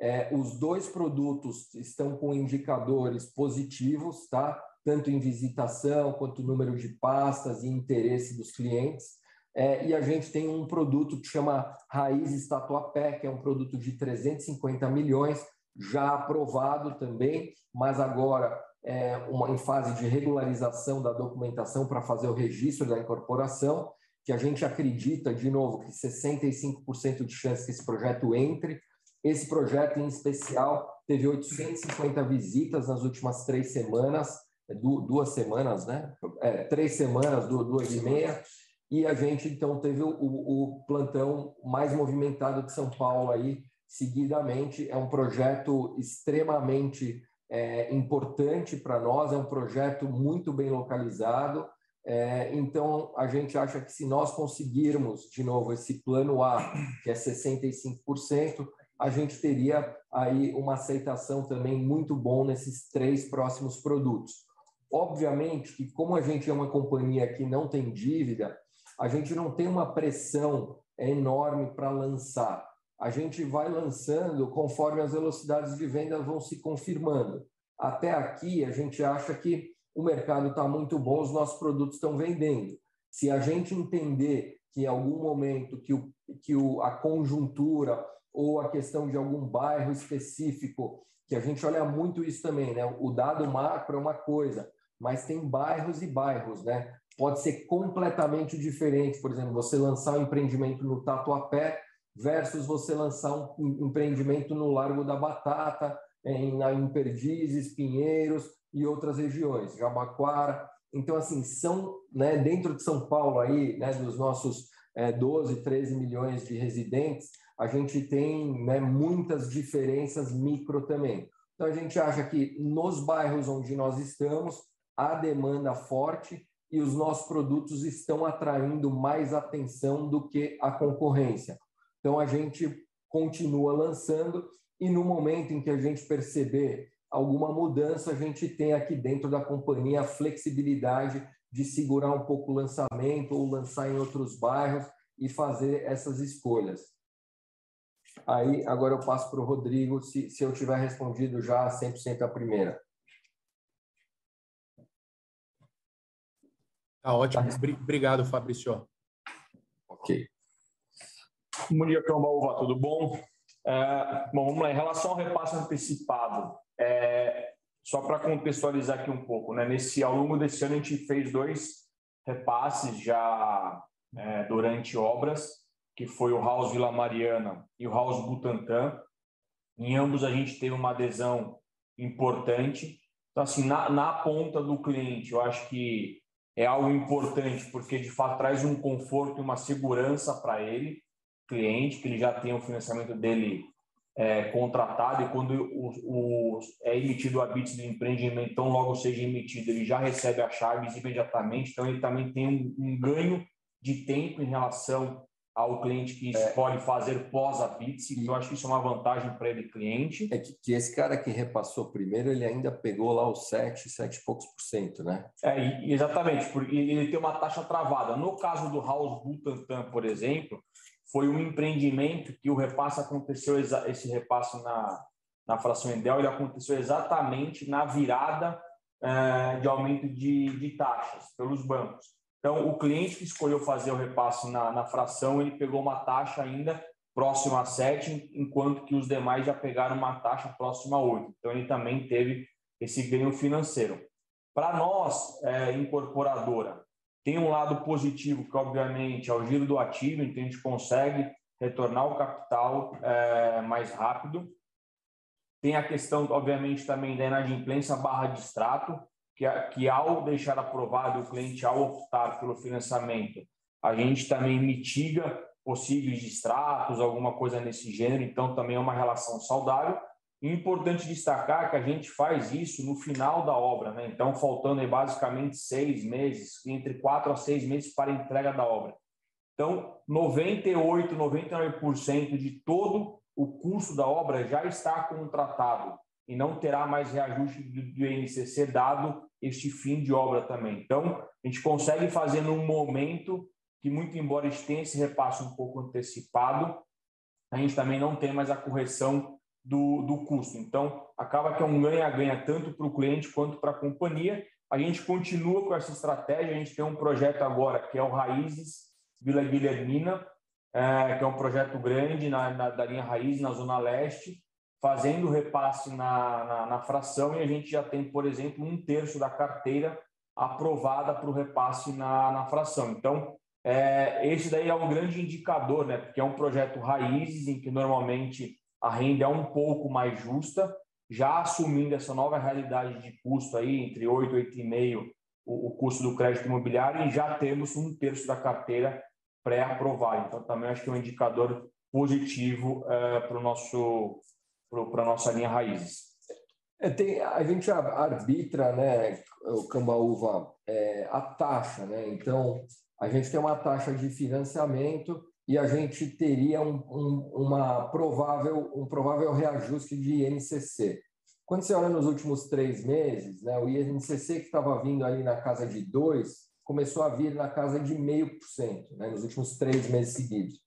É, os dois produtos estão com indicadores positivos, tá? Tanto em visitação quanto número de pastas e interesse dos clientes. É, e a gente tem um produto que chama Raiz Tatuapé, que é um produto de 350 milhões, já aprovado também, mas agora é, uma, em fase de regularização da documentação para fazer o registro da incorporação, que a gente acredita, de novo, que 65% de chance que esse projeto entre. Esse projeto, em especial, teve 850 visitas nas últimas três semanas, é, duas semanas, né? É, três semanas, duas e meia, e a gente, então, teve o, o plantão mais movimentado de São Paulo aí, seguidamente. É um projeto extremamente é, importante para nós, é um projeto muito bem localizado. É, então, a gente acha que se nós conseguirmos, de novo, esse plano A, que é 65%, a gente teria aí uma aceitação também muito bom nesses três próximos produtos. Obviamente que, como a gente é uma companhia que não tem dívida, a gente não tem uma pressão enorme para lançar a gente vai lançando conforme as velocidades de venda vão se confirmando. Até aqui, a gente acha que o mercado está muito bom, os nossos produtos estão vendendo. Se a gente entender que em algum momento que, o, que o, a conjuntura ou a questão de algum bairro específico, que a gente olha muito isso também, né? O dado macro é uma coisa, mas tem bairros e bairros, né? Pode ser completamente diferente. Por exemplo, você lançar um empreendimento no Tatuapé versus você lançar um empreendimento no Largo da Batata, em, em Perdizes, Pinheiros e outras regiões, Jabaquara. Então, assim, são, né, dentro de São Paulo aí, né, dos nossos é, 12, 13 milhões de residentes, a gente tem né, muitas diferenças micro também. Então, a gente acha que nos bairros onde nós estamos, há demanda forte e os nossos produtos estão atraindo mais atenção do que a concorrência. Então, a gente continua lançando e no momento em que a gente perceber alguma mudança, a gente tem aqui dentro da companhia a flexibilidade de segurar um pouco o lançamento ou lançar em outros bairros e fazer essas escolhas. Aí, agora eu passo para o Rodrigo, se, se eu tiver respondido já 100% a primeira. Tá ótimo. Obrigado, Fabrício. Ok. Bom dia, Cambaúva, tudo bom? É, bom, vamos lá. Em relação ao repasse antecipado, é, só para contextualizar aqui um pouco, né? Nesse, ao longo desse ano, a gente fez dois repasses já é, durante obras, que foi o House Vila Mariana e o House Butantã. Em ambos, a gente teve uma adesão importante. Então, assim, na, na ponta do cliente, eu acho que é algo importante, porque de fato traz um conforto e uma segurança para ele cliente, que ele já tem o financiamento dele é, contratado e quando o, o, é emitido o habite do empreendimento, então logo seja emitido, ele já recebe as chaves imediatamente, então ele também tem um, um ganho de tempo em relação ao cliente que é. escolhe é. fazer pós-apitse, então acho que isso é uma vantagem para ele cliente. É que, que, esse cara que repassou primeiro, ele ainda pegou lá os 7, 7 e poucos por cento, né? É, exatamente, porque ele tem uma taxa travada. No caso do House Butantan, por exemplo, foi um empreendimento que o repasse aconteceu, esse repasse na, na fração Endel, ele aconteceu exatamente na virada uh, de aumento de, de taxas pelos bancos. Então, o cliente que escolheu fazer o repasse na, na fração, ele pegou uma taxa ainda próxima a 7, enquanto que os demais já pegaram uma taxa próxima a 8. Então, ele também teve esse ganho financeiro. Para nós, é, incorporadora, tem um lado positivo, que obviamente é o giro do ativo, então a gente consegue retornar o capital é, mais rápido. Tem a questão, obviamente, também da inadimplência barra de extrato, que, que ao deixar aprovado o cliente, ao optar pelo financiamento, a gente também mitiga possíveis distratos, alguma coisa nesse gênero, então também é uma relação saudável. E importante destacar que a gente faz isso no final da obra, né? então faltando aí basicamente seis meses, entre quatro a seis meses para a entrega da obra. Então, 98, 99% de todo o custo da obra já está contratado e não terá mais reajuste do INCC dado este fim de obra também. Então, a gente consegue fazer num momento que, muito embora tenha esse repasse um pouco antecipado, a gente também não tem mais a correção do, do custo. Então, acaba que é um ganha-ganha tanto para o cliente quanto para a companhia. A gente continua com essa estratégia, a gente tem um projeto agora que é o Raízes Vila Guilhermina, é, que é um projeto grande na, na, da linha Raiz, na Zona Leste, fazendo repasse na, na, na fração e a gente já tem, por exemplo, um terço da carteira aprovada para o repasse na, na fração. Então, é, esse daí é um grande indicador, né? Porque é um projeto raízes em que normalmente a renda é um pouco mais justa, já assumindo essa nova realidade de custo aí entre 8 e 8,5 o, o custo do crédito imobiliário e já temos um terço da carteira pré-aprovado. Então também acho que é um indicador positivo é, para o nosso para a nossa linha raízes. É, tem, a gente arbitra, né, o Cambaúva, é, a taxa, né? Então a gente tem uma taxa de financiamento e a gente teria um, um, uma provável, um provável reajuste de INCC. Quando você olha nos últimos três meses, né, o INCC que estava vindo ali na casa de 2 começou a vir na casa de 0,5%, né, nos últimos três meses seguidos.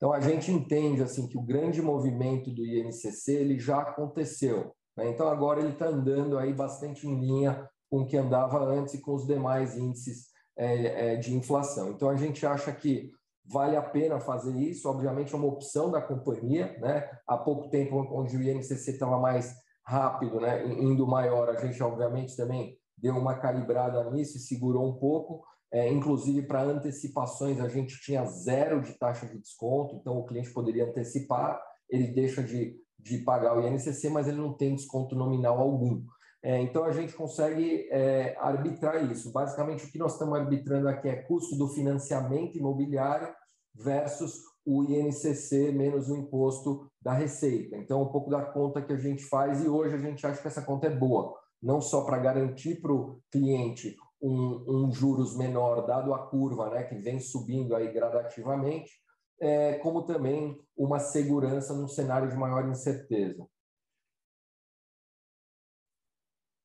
Então, a gente entende assim que o grande movimento do INCC ele já aconteceu. Né? Então, agora ele está andando aí bastante em linha com o que andava antes e com os demais índices é, é, de inflação. Então, a gente acha que vale a pena fazer isso. Obviamente, é uma opção da companhia. Né? Há pouco tempo, onde o INCC estava mais rápido, né? indo maior, a gente, obviamente, também deu uma calibrada nisso e segurou um pouco. É, inclusive, para antecipações, a gente tinha zero de taxa de desconto, então o cliente poderia antecipar, ele deixa de, de pagar o INCC, mas ele não tem desconto nominal algum. É, então, a gente consegue é, arbitrar isso. Basicamente, o que nós estamos arbitrando aqui é custo do financiamento imobiliário versus o INCC menos o imposto da receita. Então, um pouco da conta que a gente faz e hoje a gente acha que essa conta é boa, não só para garantir para o cliente um, um, juros menor, dado a curva né, que vem subindo aí gradativamente, é, como também uma segurança num cenário de maior incerteza.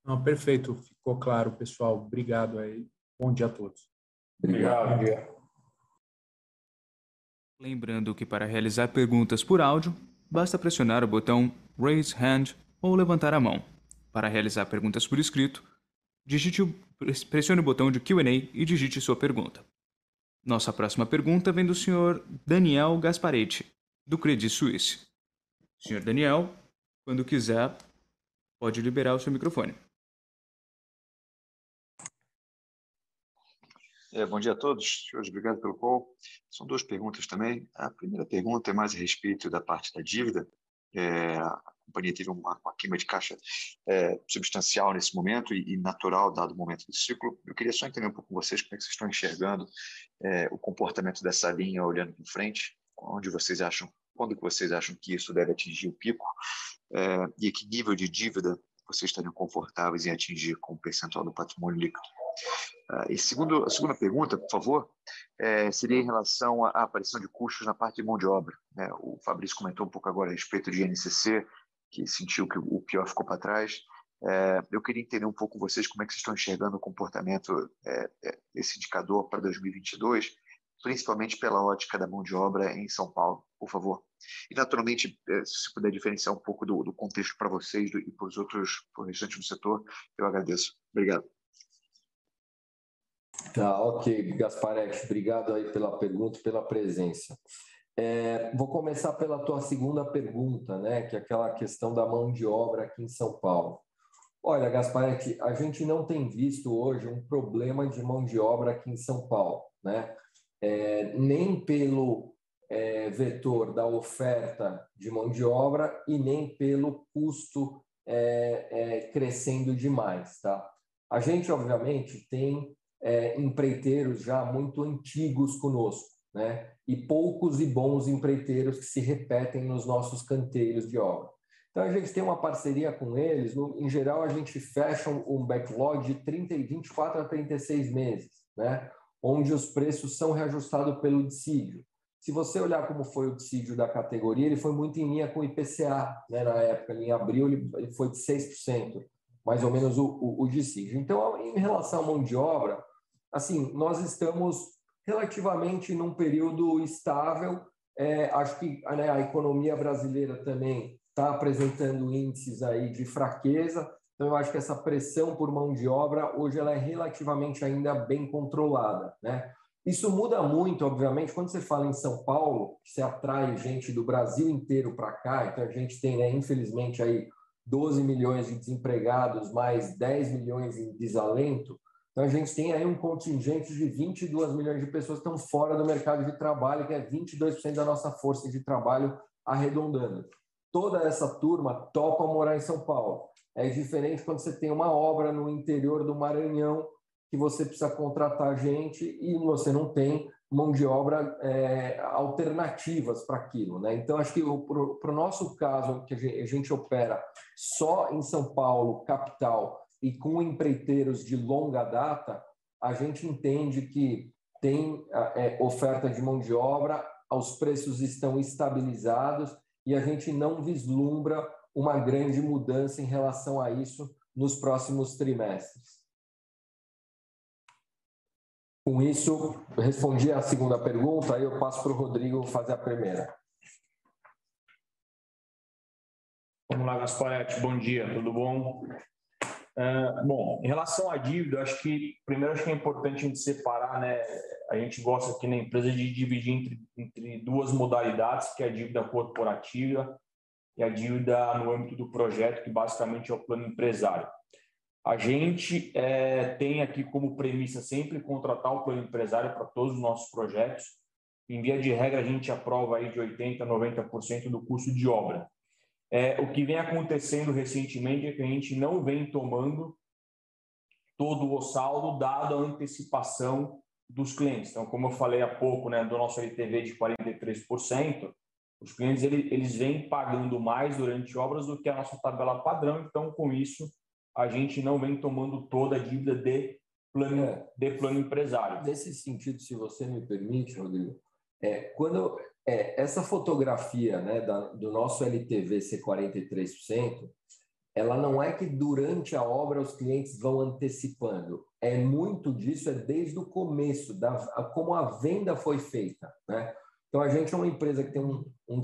Não, perfeito, ficou claro, pessoal. Obrigado aí. Bom dia a todos. Obrigado. Obrigado. Lembrando que para realizar perguntas por áudio, basta pressionar o botão Raise Hand ou levantar a mão. Para realizar perguntas por escrito, digite o, pressione o botão de Q&A e digite sua pergunta. Nossa próxima pergunta vem do Sr. Daniel Gasparetti, do Credit Suisse. Sr. Daniel, quando quiser, pode liberar o seu microfone. É, bom dia a todos. Jorge, obrigado pelo call. São duas perguntas também. A primeira pergunta é mais a respeito da parte da dívida. É, companhia teve uma, uma queima de caixa é, substancial nesse momento e, e, natural, dado o momento do ciclo. Eu queria só entender um pouco com vocês como é que vocês estão enxergando é, o comportamento dessa linha olhando para frente, onde vocês acham, quando que vocês acham que isso deve atingir o pico é, e que nível de dívida vocês estariam confortáveis em atingir com o percentual do patrimônio líquido. Uh, e segundo, a segunda pergunta, por favor, é, seria em relação à, aparição de custos na parte de mão de obra. Né? O Fabrício comentou um pouco agora a respeito de INCC, que sentiu que o pior ficou para trás. É, eu queria entender um pouco com vocês como é que vocês estão enxergando o comportamento é, é desse indicador para 2022, principalmente pela ótica da mão de obra em São Paulo, por favor. E, naturalmente, se puder diferenciar um pouco do, do contexto para vocês do, e para os outros, para do setor, eu agradeço. Obrigado. Tá, ok, Gasparetti, obrigado aí pela pergunta, pela presença. É, vou começar pela tua segunda pergunta, né, que é aquela questão da mão de obra aqui em São Paulo. Olha, Gasparetti, a gente não tem visto hoje um problema de mão de obra aqui em São Paulo, né? É, nem pelo é, vetor da oferta de mão de obra e nem pelo custo é, é, crescendo demais, tá? A gente, obviamente, tem é, empreiteiros já muito antigos conosco, né? E poucos e bons empreiteiros que se repetem nos nossos canteiros de obra. Então, a gente tem uma parceria com eles. No, em geral, a gente fecha um, backlog de 30, 24 a 36 meses, né? onde os preços são reajustados pelo dissídio. Se você olhar como foi o dissídio da categoria, ele foi muito em linha com o IPCA, né? na época, em abril, ele foi de 6%, mais ou menos o, o, o dissídio. Então, em relação à mão de obra, assim, nós estamos relativamente num período estável. É, acho que né, a economia brasileira também está apresentando índices aí de fraqueza. Então, eu acho que essa pressão por mão de obra hoje ela é relativamente ainda bem controlada, né? Isso muda muito, obviamente, quando você fala em São Paulo, você atrai gente do Brasil inteiro para cá, então a gente tem, né, infelizmente, aí 12 milhões de desempregados, mais 10 milhões em desalento. Então, a gente tem aí um contingente de 22 milhões de pessoas que estão fora do mercado de trabalho, que é 22% da nossa força de trabalho arredondando. Toda essa turma topa morar em São Paulo. É diferente quando você tem uma obra no interior do Maranhão que você precisa contratar gente e você não tem mão de obra é, alternativas para aquilo. Né? Então, acho que para o nosso caso, que a gente, opera só em São Paulo, capital, e com empreiteiros de longa data, a gente entende que tem é, oferta de mão de obra, os preços estão estabilizados e a gente não vislumbra uma grande mudança em relação a isso nos próximos trimestres. Com isso, respondi a segunda pergunta, aí eu passo para o Rodrigo fazer a primeira. Vamos lá, Gasparetti, bom dia, tudo bom? Uh, bom, em relação à dívida, acho que primeiro acho que é importante a gente separar, né? A gente gosta aqui na empresa de dividir entre, entre duas modalidades, que é a dívida corporativa e a dívida no âmbito do projeto, que basicamente é o plano empresário. A gente é, tem aqui como premissa sempre contratar o plano empresário para todos os nossos projetos. Em via de regra, a gente aprova aí de 80% a 90% do custo de obra. É, o que vem acontecendo recentemente é que a gente não vem tomando todo o saldo, dado a antecipação dos clientes. Então, como eu falei há pouco, né, do nosso LTV de 43%, os clientes eles, eles vêm pagando mais durante obras do que a nossa tabela padrão. Então, com isso, a gente não vem tomando toda a dívida de plano, é, de plano empresário. Nesse sentido, se você me permite, Rodrigo, é, quando é, essa fotografia né, da, do nosso LTV ser 43%, ela não é que durante a obra os clientes vão antecipando. É muito disso, é desde o começo, da, como a venda foi feita. Né? Então, a gente é uma empresa que tem um, um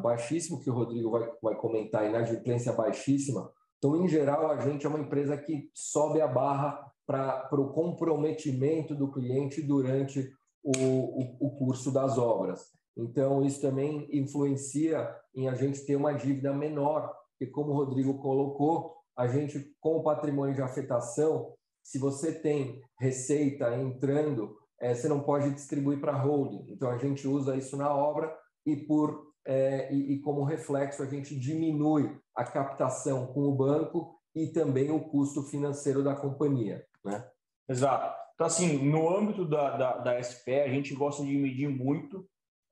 baixíssimo, que o Rodrigo vai, vai comentar, inadimplência baixíssima. Então, em geral, a gente é uma empresa que sobe a barra para o comprometimento do cliente durante o, o, o curso das obras. Então, isso também influencia em a gente ter uma dívida menor, porque, como o Rodrigo colocou, a gente, com o patrimônio de afetação, se você tem receita entrando, é, você não pode distribuir para holding. Então, a gente usa isso na obra e, por, é, e, e, como reflexo, a gente diminui a captação com o banco e também o custo financeiro da companhia. Né? Exato. Então, assim, no âmbito da, da, da SPE, a gente gosta de medir muito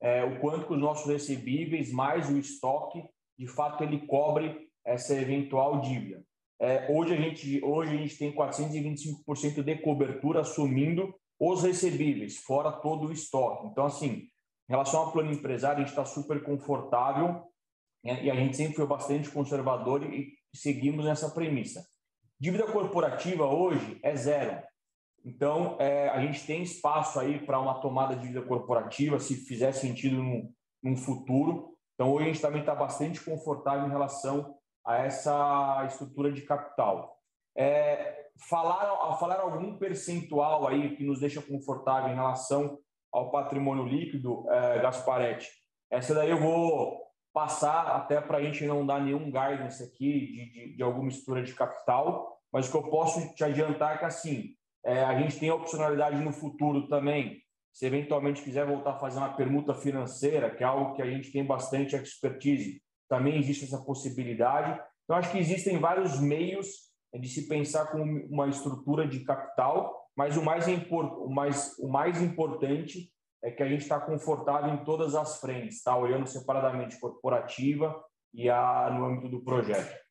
é, o quanto que os nossos recebíveis mais o estoque, de fato, ele cobre essa eventual dívida. É, hoje, a gente, hoje a gente tem 425% de cobertura assumindo os recebíveis, fora todo o estoque. Então, assim, em relação ao plano empresário, a gente está super confortável né, e a gente sempre foi bastante conservador e seguimos nessa premissa. Dívida corporativa hoje é zero. Então, é, a gente tem espaço aí para uma tomada de vida corporativa, se fizer sentido no, no futuro. Então, hoje a gente também está bastante confortável em relação a essa estrutura de capital. É, falar, falar algum percentual aí que nos deixa confortável em relação ao patrimônio líquido, é, Gasparetti. Essa daí eu vou passar até para a gente não dar nenhum guidance aqui de, de, de, alguma mistura de capital, mas o que eu posso te adiantar é que assim, é, a gente tem a opcionalidade no futuro também, se eventualmente quiser voltar a fazer uma permuta financeira, que é algo que a gente tem bastante expertise, também existe essa possibilidade. Então, acho que existem vários meios de se pensar com uma estrutura de capital, mas o mais, o mais, o mais importante é que a gente está confortável em todas as frentes, tá? olhando separadamente corporativa e a, no âmbito do projeto.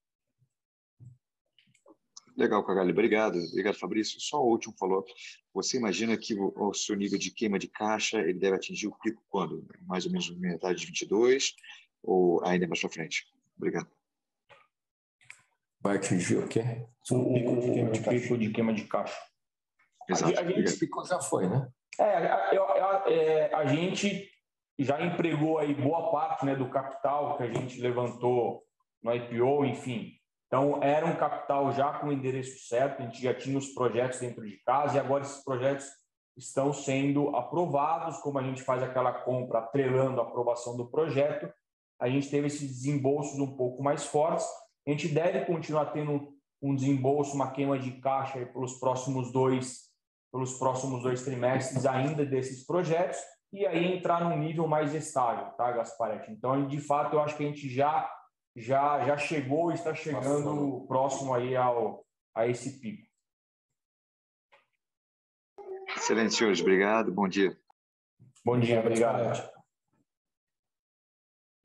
Legal, Cagalho. Obrigado. Obrigado, Fabrício. Só o último follow-up. Você imagina que o, o, seu nível de queima de caixa ele deve atingir o pico quando? Mais ou menos na metade de 22 ou ainda mais para frente? Obrigado. Vai atingir o quê? O, pico de queima de, pico de, queima de caixa. Exato. A, a gente pico já foi, né? É, é, a gente já empregou aí boa parte né, do capital que a gente levantou no IPO, enfim. Então, era um capital já com o endereço certo, a gente já tinha os projetos dentro de casa e agora esses projetos estão sendo aprovados, como a gente faz aquela compra atrelando a aprovação do projeto, a gente teve esses desembolsos um pouco mais fortes. A gente deve continuar tendo um desembolso, uma queima de caixa pelos próximos dois pelos próximos dois trimestres ainda desses projetos e aí entrar num nível mais estável, tá, Gasparetti? Então, de fato, eu acho que a gente já já já chegou e está chegando próximo aí ao a esse pico. Excelente, senhores. Obrigado. Bom dia. Bom dia, obrigado.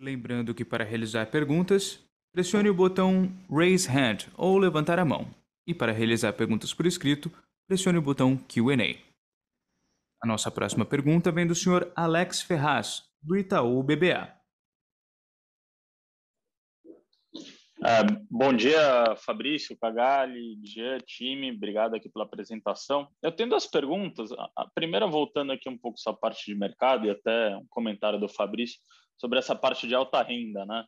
Lembrando que para realizar perguntas, pressione o botão Raise Hand ou levantar a mão. E para realizar perguntas por escrito, pressione o botão Q&A. A nossa próxima pergunta vem do Sr. Alex Ferraz, do Itaú BBA. É, bom dia, Fabrício, Cagali, Jean, time, obrigado aqui pela apresentação. Eu tenho duas perguntas. A primeira, voltando aqui um pouco essa parte de mercado e até um comentário do Fabrício sobre essa parte de alta renda, né?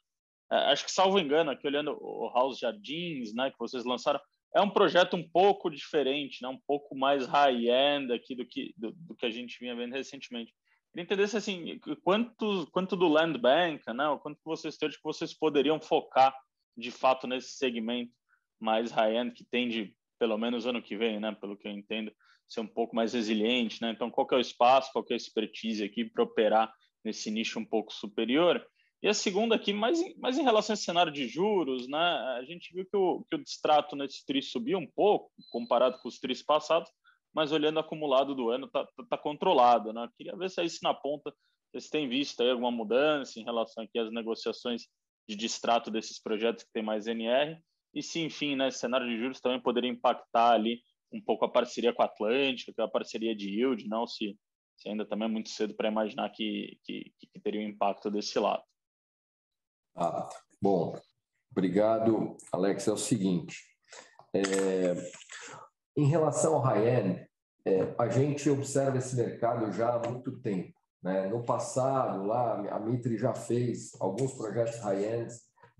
É, acho que, salvo engano, aqui olhando o House Jardins, né, que vocês lançaram, é um projeto um pouco diferente, né? um pouco mais high-end aqui do que, do, do, que a gente vinha vendo recentemente. Queria entender se, assim, quanto, quanto do Land Bank, né? o quanto vocês têm, que vocês poderiam focar de fato nesse segmento mais high-end que tende, pelo menos ano que vem, né? pelo que eu entendo, ser um pouco mais resiliente. Né? Então, qual é o espaço, qual é a expertise aqui para operar nesse nicho um pouco superior? E a segunda aqui, mais, mais em relação a esse cenário de juros, né? A gente viu que o, que o distrato nesse TRI subiu um pouco, comparado com os TRIs passados, mas olhando acumulado do ano, está tá, tá controlado, né? Queria ver se aí se na ponta vocês têm visto aí alguma mudança em relação aqui às negociações de distrato desses projetos que tem mais NR, e se, enfim, né, esse cenário de juros também poderia impactar ali um pouco a parceria com a Atlântica, que é a parceria de yield, não se, se ainda também é muito cedo para imaginar que, que, que teria um impacto desse lado. Ah, bom, obrigado, Alex. É o seguinte, é, em relação ao high-end, é, a gente observa esse mercado já há muito tempo. Né? No passado, lá, a Mitre já fez alguns projetos high-end,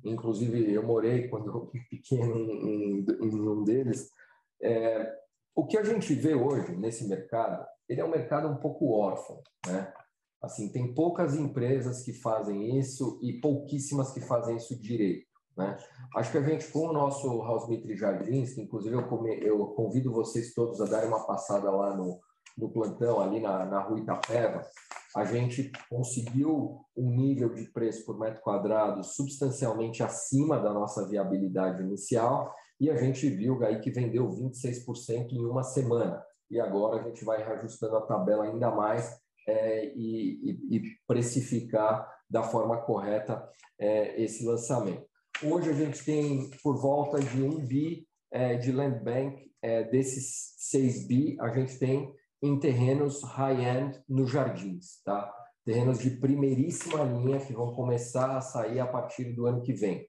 inclusive eu morei (laughs) quando eu pequeno em, em, um deles. É, o que a gente vê hoje nesse mercado, ele é um mercado um pouco órfão, né? Assim, tem poucas empresas que fazem isso e pouquíssimas que fazem isso direito. Né? Acho que a gente, com o nosso House Mitri Jardins, que inclusive eu, come, eu, convido vocês todos a darem uma passada lá no, no plantão, ali na, na rua Itapeva, a gente conseguiu um nível de preço por metro quadrado substancialmente acima da nossa viabilidade inicial e a gente viu aí que vendeu 26% em uma semana. E agora a gente vai reajustando a tabela ainda mais é, e, e, precificar da forma correta é, esse lançamento. Hoje a gente tem por volta de um bi é, de land bank, é, desses 6 bi, a gente tem em terrenos high-end nos jardins, tá? Terrenos de primeiríssima linha que vão começar a sair a partir do ano que vem.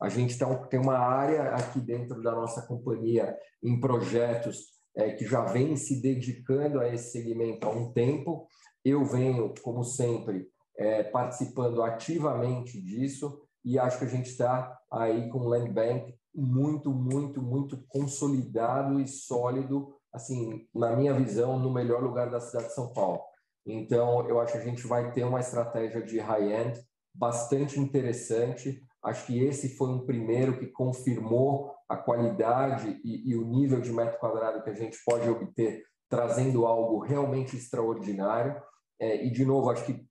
A gente tem uma área aqui dentro da nossa companhia em projetos é, que já vem se dedicando a esse segmento há um tempo eu venho, como sempre, é, participando ativamente disso. e acho que a gente está aí com o Land Bank muito, muito, muito consolidado e sólido, assim, na minha visão, no melhor lugar da cidade de São Paulo. Então, eu acho que a gente vai ter uma estratégia de high-end bastante interessante. Acho que esse foi um primeiro que confirmou a qualidade e, e o nível de metro quadrado que a gente pode obter trazendo algo realmente extraordinário. É, e, de novo, acho que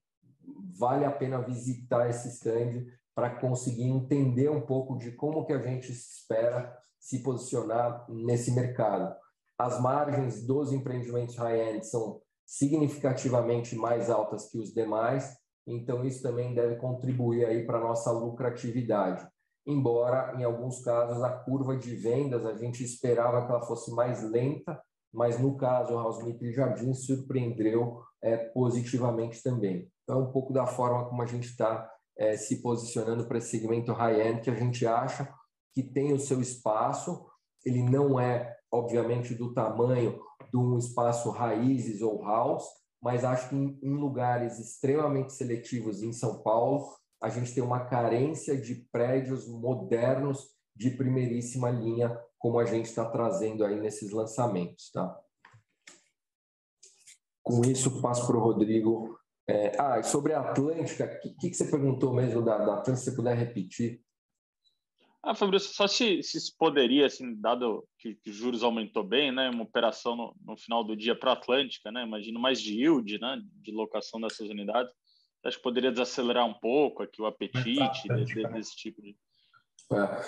vale a pena visitar esse stand para conseguir entender um pouco de como que a gente espera se posicionar nesse mercado. As margens dos empreendimentos high-end são significativamente mais altas que os demais, então isso também deve contribuir aí para a nossa lucratividade. Embora, em alguns casos, a curva de vendas a gente esperava que ela fosse mais lenta, mas no caso, o House Mitri Jardim surpreendeu é, positivamente também. Então, é um pouco da forma como a gente está é, se posicionando para esse segmento high-end, que a gente acha que tem o seu espaço, ele não é, obviamente, do tamanho de um espaço raízes ou house, mas acho que em, em lugares extremamente seletivos em São Paulo, a gente tem uma carência de prédios modernos de primeiríssima linha, como a gente está trazendo aí nesses lançamentos, tá? Com isso, passo para o Rodrigo. É, ah, sobre a Atlântica, o que, que, você perguntou mesmo da, da Atlântica, se você puder repetir? Ah, Fabrício, só se, se poderia, assim, dado que, que juros aumentou bem, né, uma operação no, no final do dia para a Atlântica, né, imagino mais de yield, né, de locação dessas unidades, acho que poderia desacelerar um pouco aqui o apetite de, de, desse tipo de... É.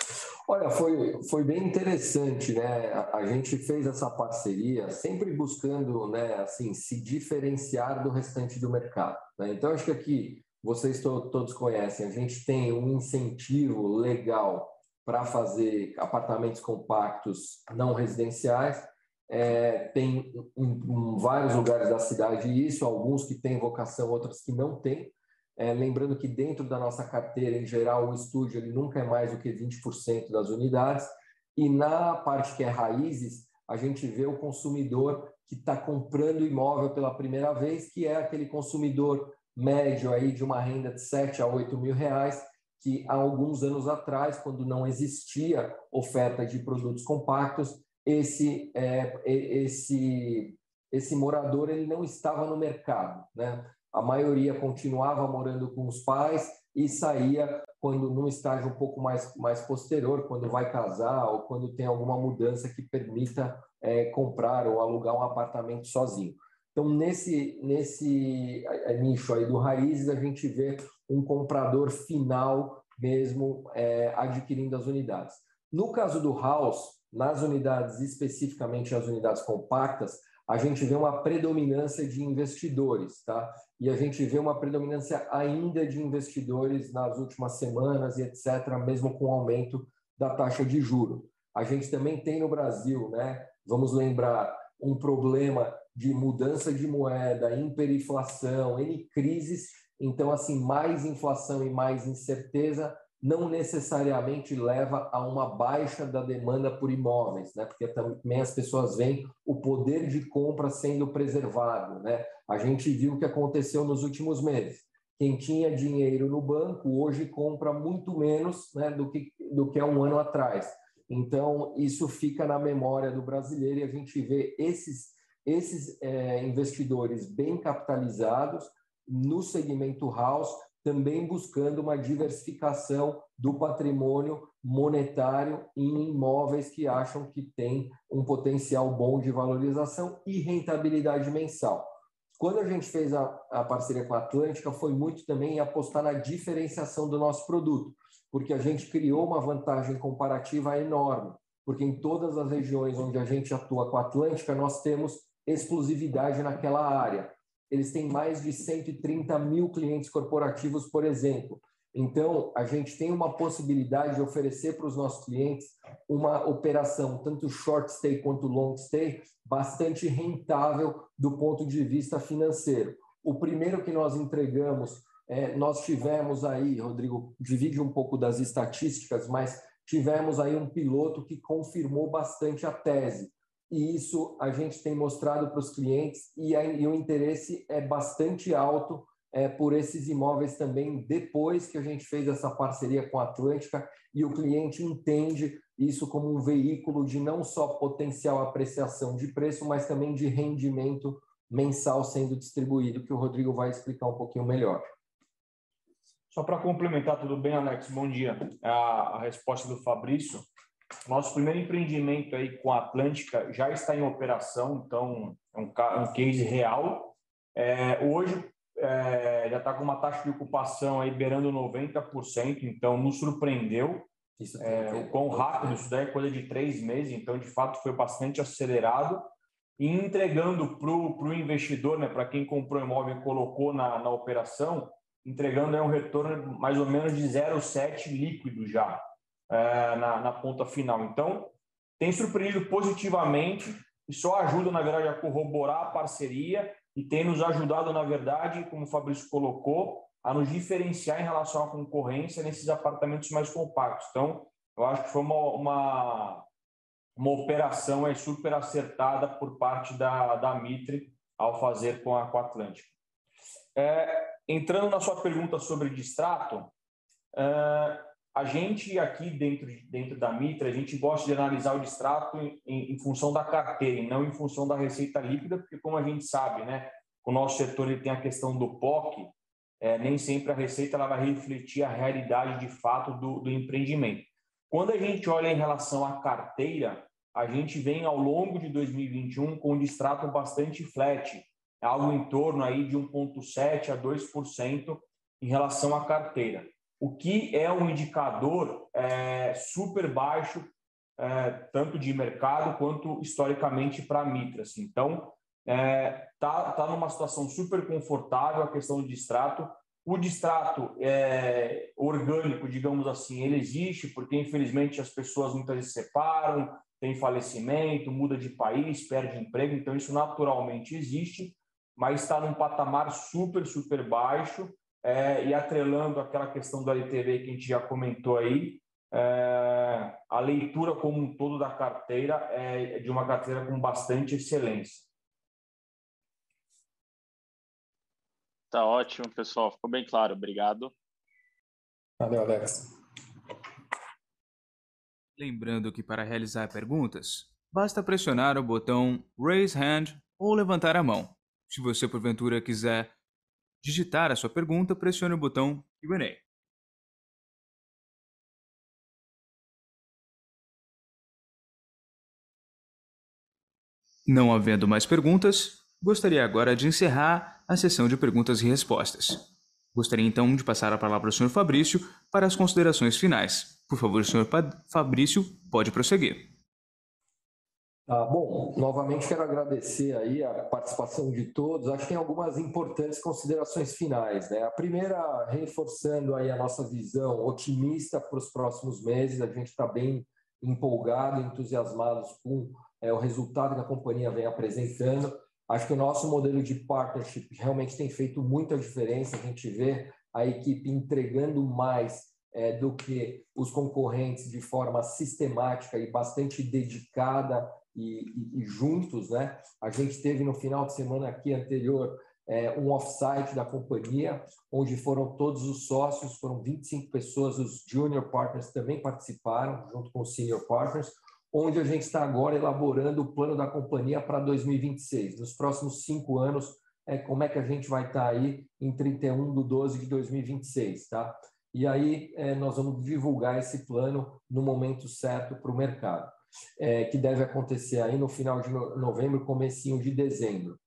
Olha, foi, foi bem interessante, né? A, a, gente fez essa parceria sempre buscando, né, assim, se diferenciar do restante do mercado. Né? Então, acho que aqui vocês to todos conhecem, a gente tem um incentivo legal para fazer apartamentos compactos não residenciais. É, tem em, em, vários lugares da cidade isso, alguns que têm vocação, outros que não têm. É, lembrando que dentro da nossa carteira, em geral, o estúdio ele nunca é mais do que 20% das unidades. E na parte que é raízes, a gente vê o consumidor que está comprando imóvel pela primeira vez, que é aquele consumidor médio aí de uma renda de 7 a 8 mil reais, que há alguns anos atrás, quando não existia oferta de produtos compactos, esse, é, esse, esse morador ele não estava no mercado. Né? A maioria continuava morando com os pais e saía quando num estágio um pouco mais, mais posterior, quando vai casar ou quando tem alguma mudança que permita é, comprar ou alugar um apartamento sozinho. Então, nesse, nesse nicho aí do Raízes, a gente vê um comprador final mesmo é, adquirindo as unidades. No caso do House, nas unidades, especificamente as unidades compactas, a gente vê uma predominância de investidores, tá? E a gente vê uma predominância ainda de investidores nas últimas semanas e etc., mesmo com o aumento da taxa de juro. A gente também tem no Brasil, né? Vamos lembrar um problema de mudança de moeda, hiperinflação, N crises. Então, assim, mais inflação e mais incerteza não necessariamente leva a uma baixa da demanda por imóveis, né? Porque também as pessoas veem o poder de compra sendo preservado, né? A gente viu o que aconteceu nos últimos meses. Quem tinha dinheiro no banco hoje compra muito menos, né, do que do que há um ano atrás. Então isso fica na memória do brasileiro e a gente vê esses esses é, investidores bem capitalizados no segmento house, também buscando uma diversificação do patrimônio monetário em imóveis que acham que tem um potencial bom de valorização e rentabilidade mensal. Quando a gente fez a, a parceria com a Atlântica, foi muito também apostar na diferenciação do nosso produto, porque a gente criou uma vantagem comparativa enorme, porque em todas as regiões onde a gente atua com a Atlântica, nós temos exclusividade naquela área. Eles têm mais de 130 mil clientes corporativos, por exemplo. Então, a gente tem uma possibilidade de oferecer para os nossos clientes uma operação, tanto short stay quanto long stay, bastante rentável do ponto de vista financeiro. O primeiro que nós entregamos, é, nós tivemos aí, Rodrigo, divide um pouco das estatísticas, mas tivemos aí um piloto que confirmou bastante a tese e isso a gente tem mostrado para os clientes e, a, e, o interesse é bastante alto é, por esses imóveis também depois que a gente fez essa parceria com a Atlântica e o cliente entende isso como um veículo de não só potencial apreciação de preço, mas também de rendimento mensal sendo distribuído, que o Rodrigo vai explicar um pouquinho melhor. Só para complementar, tudo bem, Alex? Bom dia. A, a resposta do Fabrício. Nosso primeiro empreendimento aí com a Atlântica já está em operação, então é um, um case real. É, hoje é, já está com uma taxa de ocupação aí beirando 90%, então nos surpreendeu. É, o quão rápido isso daí é coisa de três meses, então de fato foi bastante acelerado. E entregando para o investidor, né, para quem comprou imóvel e colocou na, na operação, entregando é um retorno mais ou menos de 0,7 líquido já é, na, na ponta final. Então, tem surpreendido positivamente e só ajuda, na verdade, a corroborar a parceria e tem nos ajudado, na verdade, como o Fabrício colocou, a nos diferenciar em relação à concorrência nesses apartamentos mais compactos. Então, eu acho que foi uma, uma, uma operação é, super acertada por parte da, da Mitre ao fazer com a, com Atlântica. É, entrando na sua pergunta sobre distrato, é, a gente aqui dentro, dentro da Mitra, a gente gosta de analisar o distrato em, em, em, função da carteira e não em função da receita líquida, porque como a gente sabe, né, o nosso setor ele tem a questão do POC, é, nem sempre a receita ela vai refletir a realidade de fato do, do empreendimento. Quando a gente olha em relação à carteira, a gente vem ao longo de 2021 com um distrato bastante flat, algo em torno aí de 1,7% a 2% em relação à carteira, o que é um indicador é, super baixo, é, tanto de mercado quanto historicamente para a Mitra. Assim. Então, é, tá, tá numa situação super confortável a questão do distrato. O distrato é, orgânico, digamos assim, ele existe porque infelizmente as pessoas muitas vezes separam, tem falecimento, muda de país, perde emprego, então isso naturalmente existe mas está num patamar super, super baixo é, e atrelando aquela questão do LTV que a gente já comentou aí, é, a leitura como um todo da carteira é de uma carteira com bastante excelência. Tá ótimo, pessoal. Ficou bem claro. Obrigado. Valeu, Alex. Lembrando que para realizar perguntas, basta pressionar o botão Raise Hand ou levantar a mão. Se você porventura quiser digitar a sua pergunta, pressione o botão Q&A. Não havendo mais perguntas, gostaria agora de encerrar a sessão de perguntas e respostas. Gostaria então de passar a palavra ao Sr. Fabrício para as considerações finais. Por favor, Sr. Fabrício, pode prosseguir. Ah, bom, novamente quero agradecer aí a participação de todos. Acho que tem algumas importantes considerações finais. Né? A primeira, reforçando aí a nossa visão otimista para os próximos meses. A gente está bem empolgado, entusiasmados com é, o resultado que a companhia vem apresentando. Acho que o nosso modelo de partnership realmente tem feito muita diferença. A gente vê a equipe entregando mais é, do que os concorrentes de forma sistemática e bastante dedicada e, e, e, juntos, né? A gente teve no final de semana aqui anterior é, um offsite da companhia, onde foram todos os sócios, foram 25 pessoas, os junior partners também participaram, junto com os senior partners, onde a gente está agora elaborando o plano da companhia para 2026. Nos próximos cinco anos, é, como é que a gente vai estar tá aí em 31 de 12 de 2026, tá? E aí é, nós vamos divulgar esse plano no momento certo para o mercado é, que deve acontecer aí no final de novembro, comecinho de dezembro.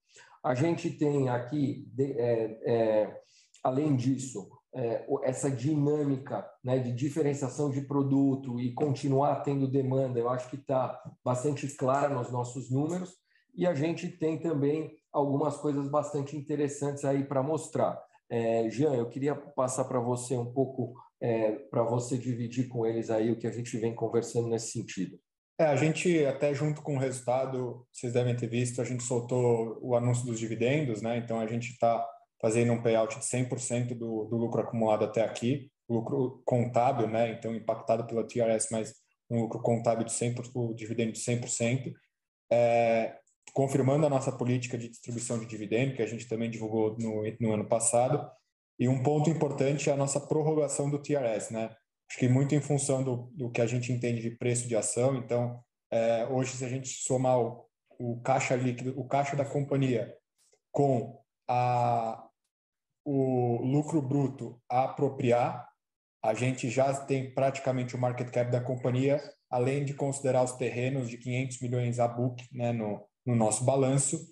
A gente tem aqui, é, é, além disso, é, essa dinâmica né, de diferenciação de produto e continuar tendo demanda, eu acho que está bastante clara nos nossos números. E a gente tem também algumas coisas bastante interessantes aí para mostrar. É, Jean, eu queria passar para você um pouco, é, para você dividir com eles aí o que a gente vem conversando nesse sentido. É, a gente, até junto com o resultado, vocês devem ter visto, a gente soltou o anúncio dos dividendos, né? Então, a gente está fazendo um payout de 100% do, do lucro acumulado até aqui, lucro contábil, né? Então, impactado pela TRS, mas um lucro contábil de 100%, o dividendo de 100%. É, confirmando a nossa política de distribuição de dividendo, que a gente também divulgou no, no ano passado. E um ponto importante é a nossa prorrogação do TRS, né? Acho que muito em função do, do que a gente entende de preço de ação. Então, é, hoje, se a gente somar o, o caixa líquido, o caixa da companhia com a, o lucro bruto a apropriar, a gente já tem praticamente o market cap da companhia, além de considerar os terrenos de 500 milhões a book né, no, no nosso balanço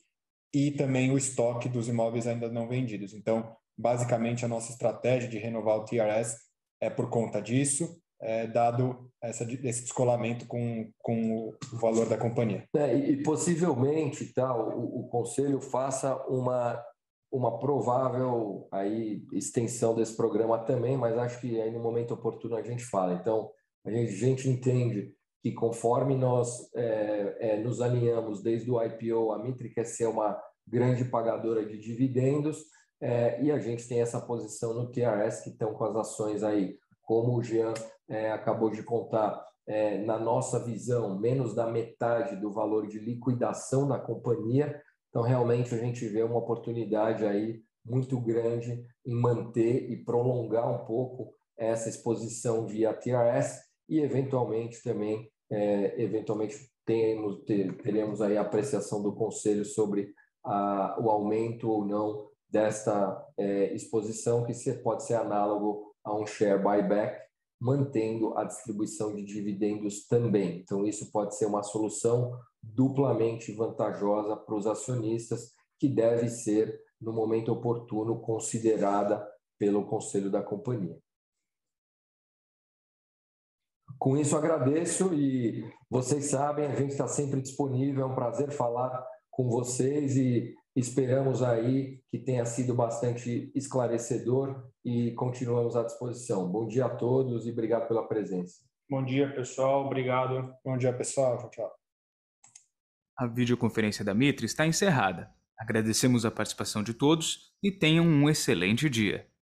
e também o estoque dos imóveis ainda não vendidos. Então, basicamente, a nossa estratégia de renovar o TRS é por conta disso, é, dado essa, esse descolamento com, com o valor da companhia. É, e, possivelmente tá, o, o, conselho faça uma, uma provável aí, extensão desse programa também, mas acho que aí no momento oportuno a gente fala. Então, a gente, a gente entende que conforme nós é, é, nos alinhamos desde o IPO, a Mitre quer ser uma grande pagadora de dividendos é, e a gente tem essa posição no TRS que estão com as ações aí, como o Jean é, acabou de contar, é, na nossa visão, menos da metade do valor de liquidação da companhia. Então, realmente, a gente vê uma oportunidade aí muito grande em manter e prolongar um pouco essa exposição via TRS e, eventualmente, também é, eventualmente teremos, teremos aí a apreciação do Conselho sobre a, o aumento ou não desta é, exposição, que pode ser análogo a um share buyback, mantendo a distribuição de dividendos também. Então, isso pode ser uma solução duplamente vantajosa para os acionistas, que deve ser, no momento oportuno, considerada pelo Conselho da companhia. Com isso, agradeço e vocês sabem, a gente está sempre disponível. É um prazer falar com vocês e esperamos aí que tenha sido bastante esclarecedor e continuamos à disposição. Bom dia a todos e obrigado pela presença. Bom dia, pessoal. Obrigado. Bom dia, pessoal. Tchau, tchau. A videoconferência da Mitre está encerrada. Agradecemos a participação de todos e tenham um excelente dia.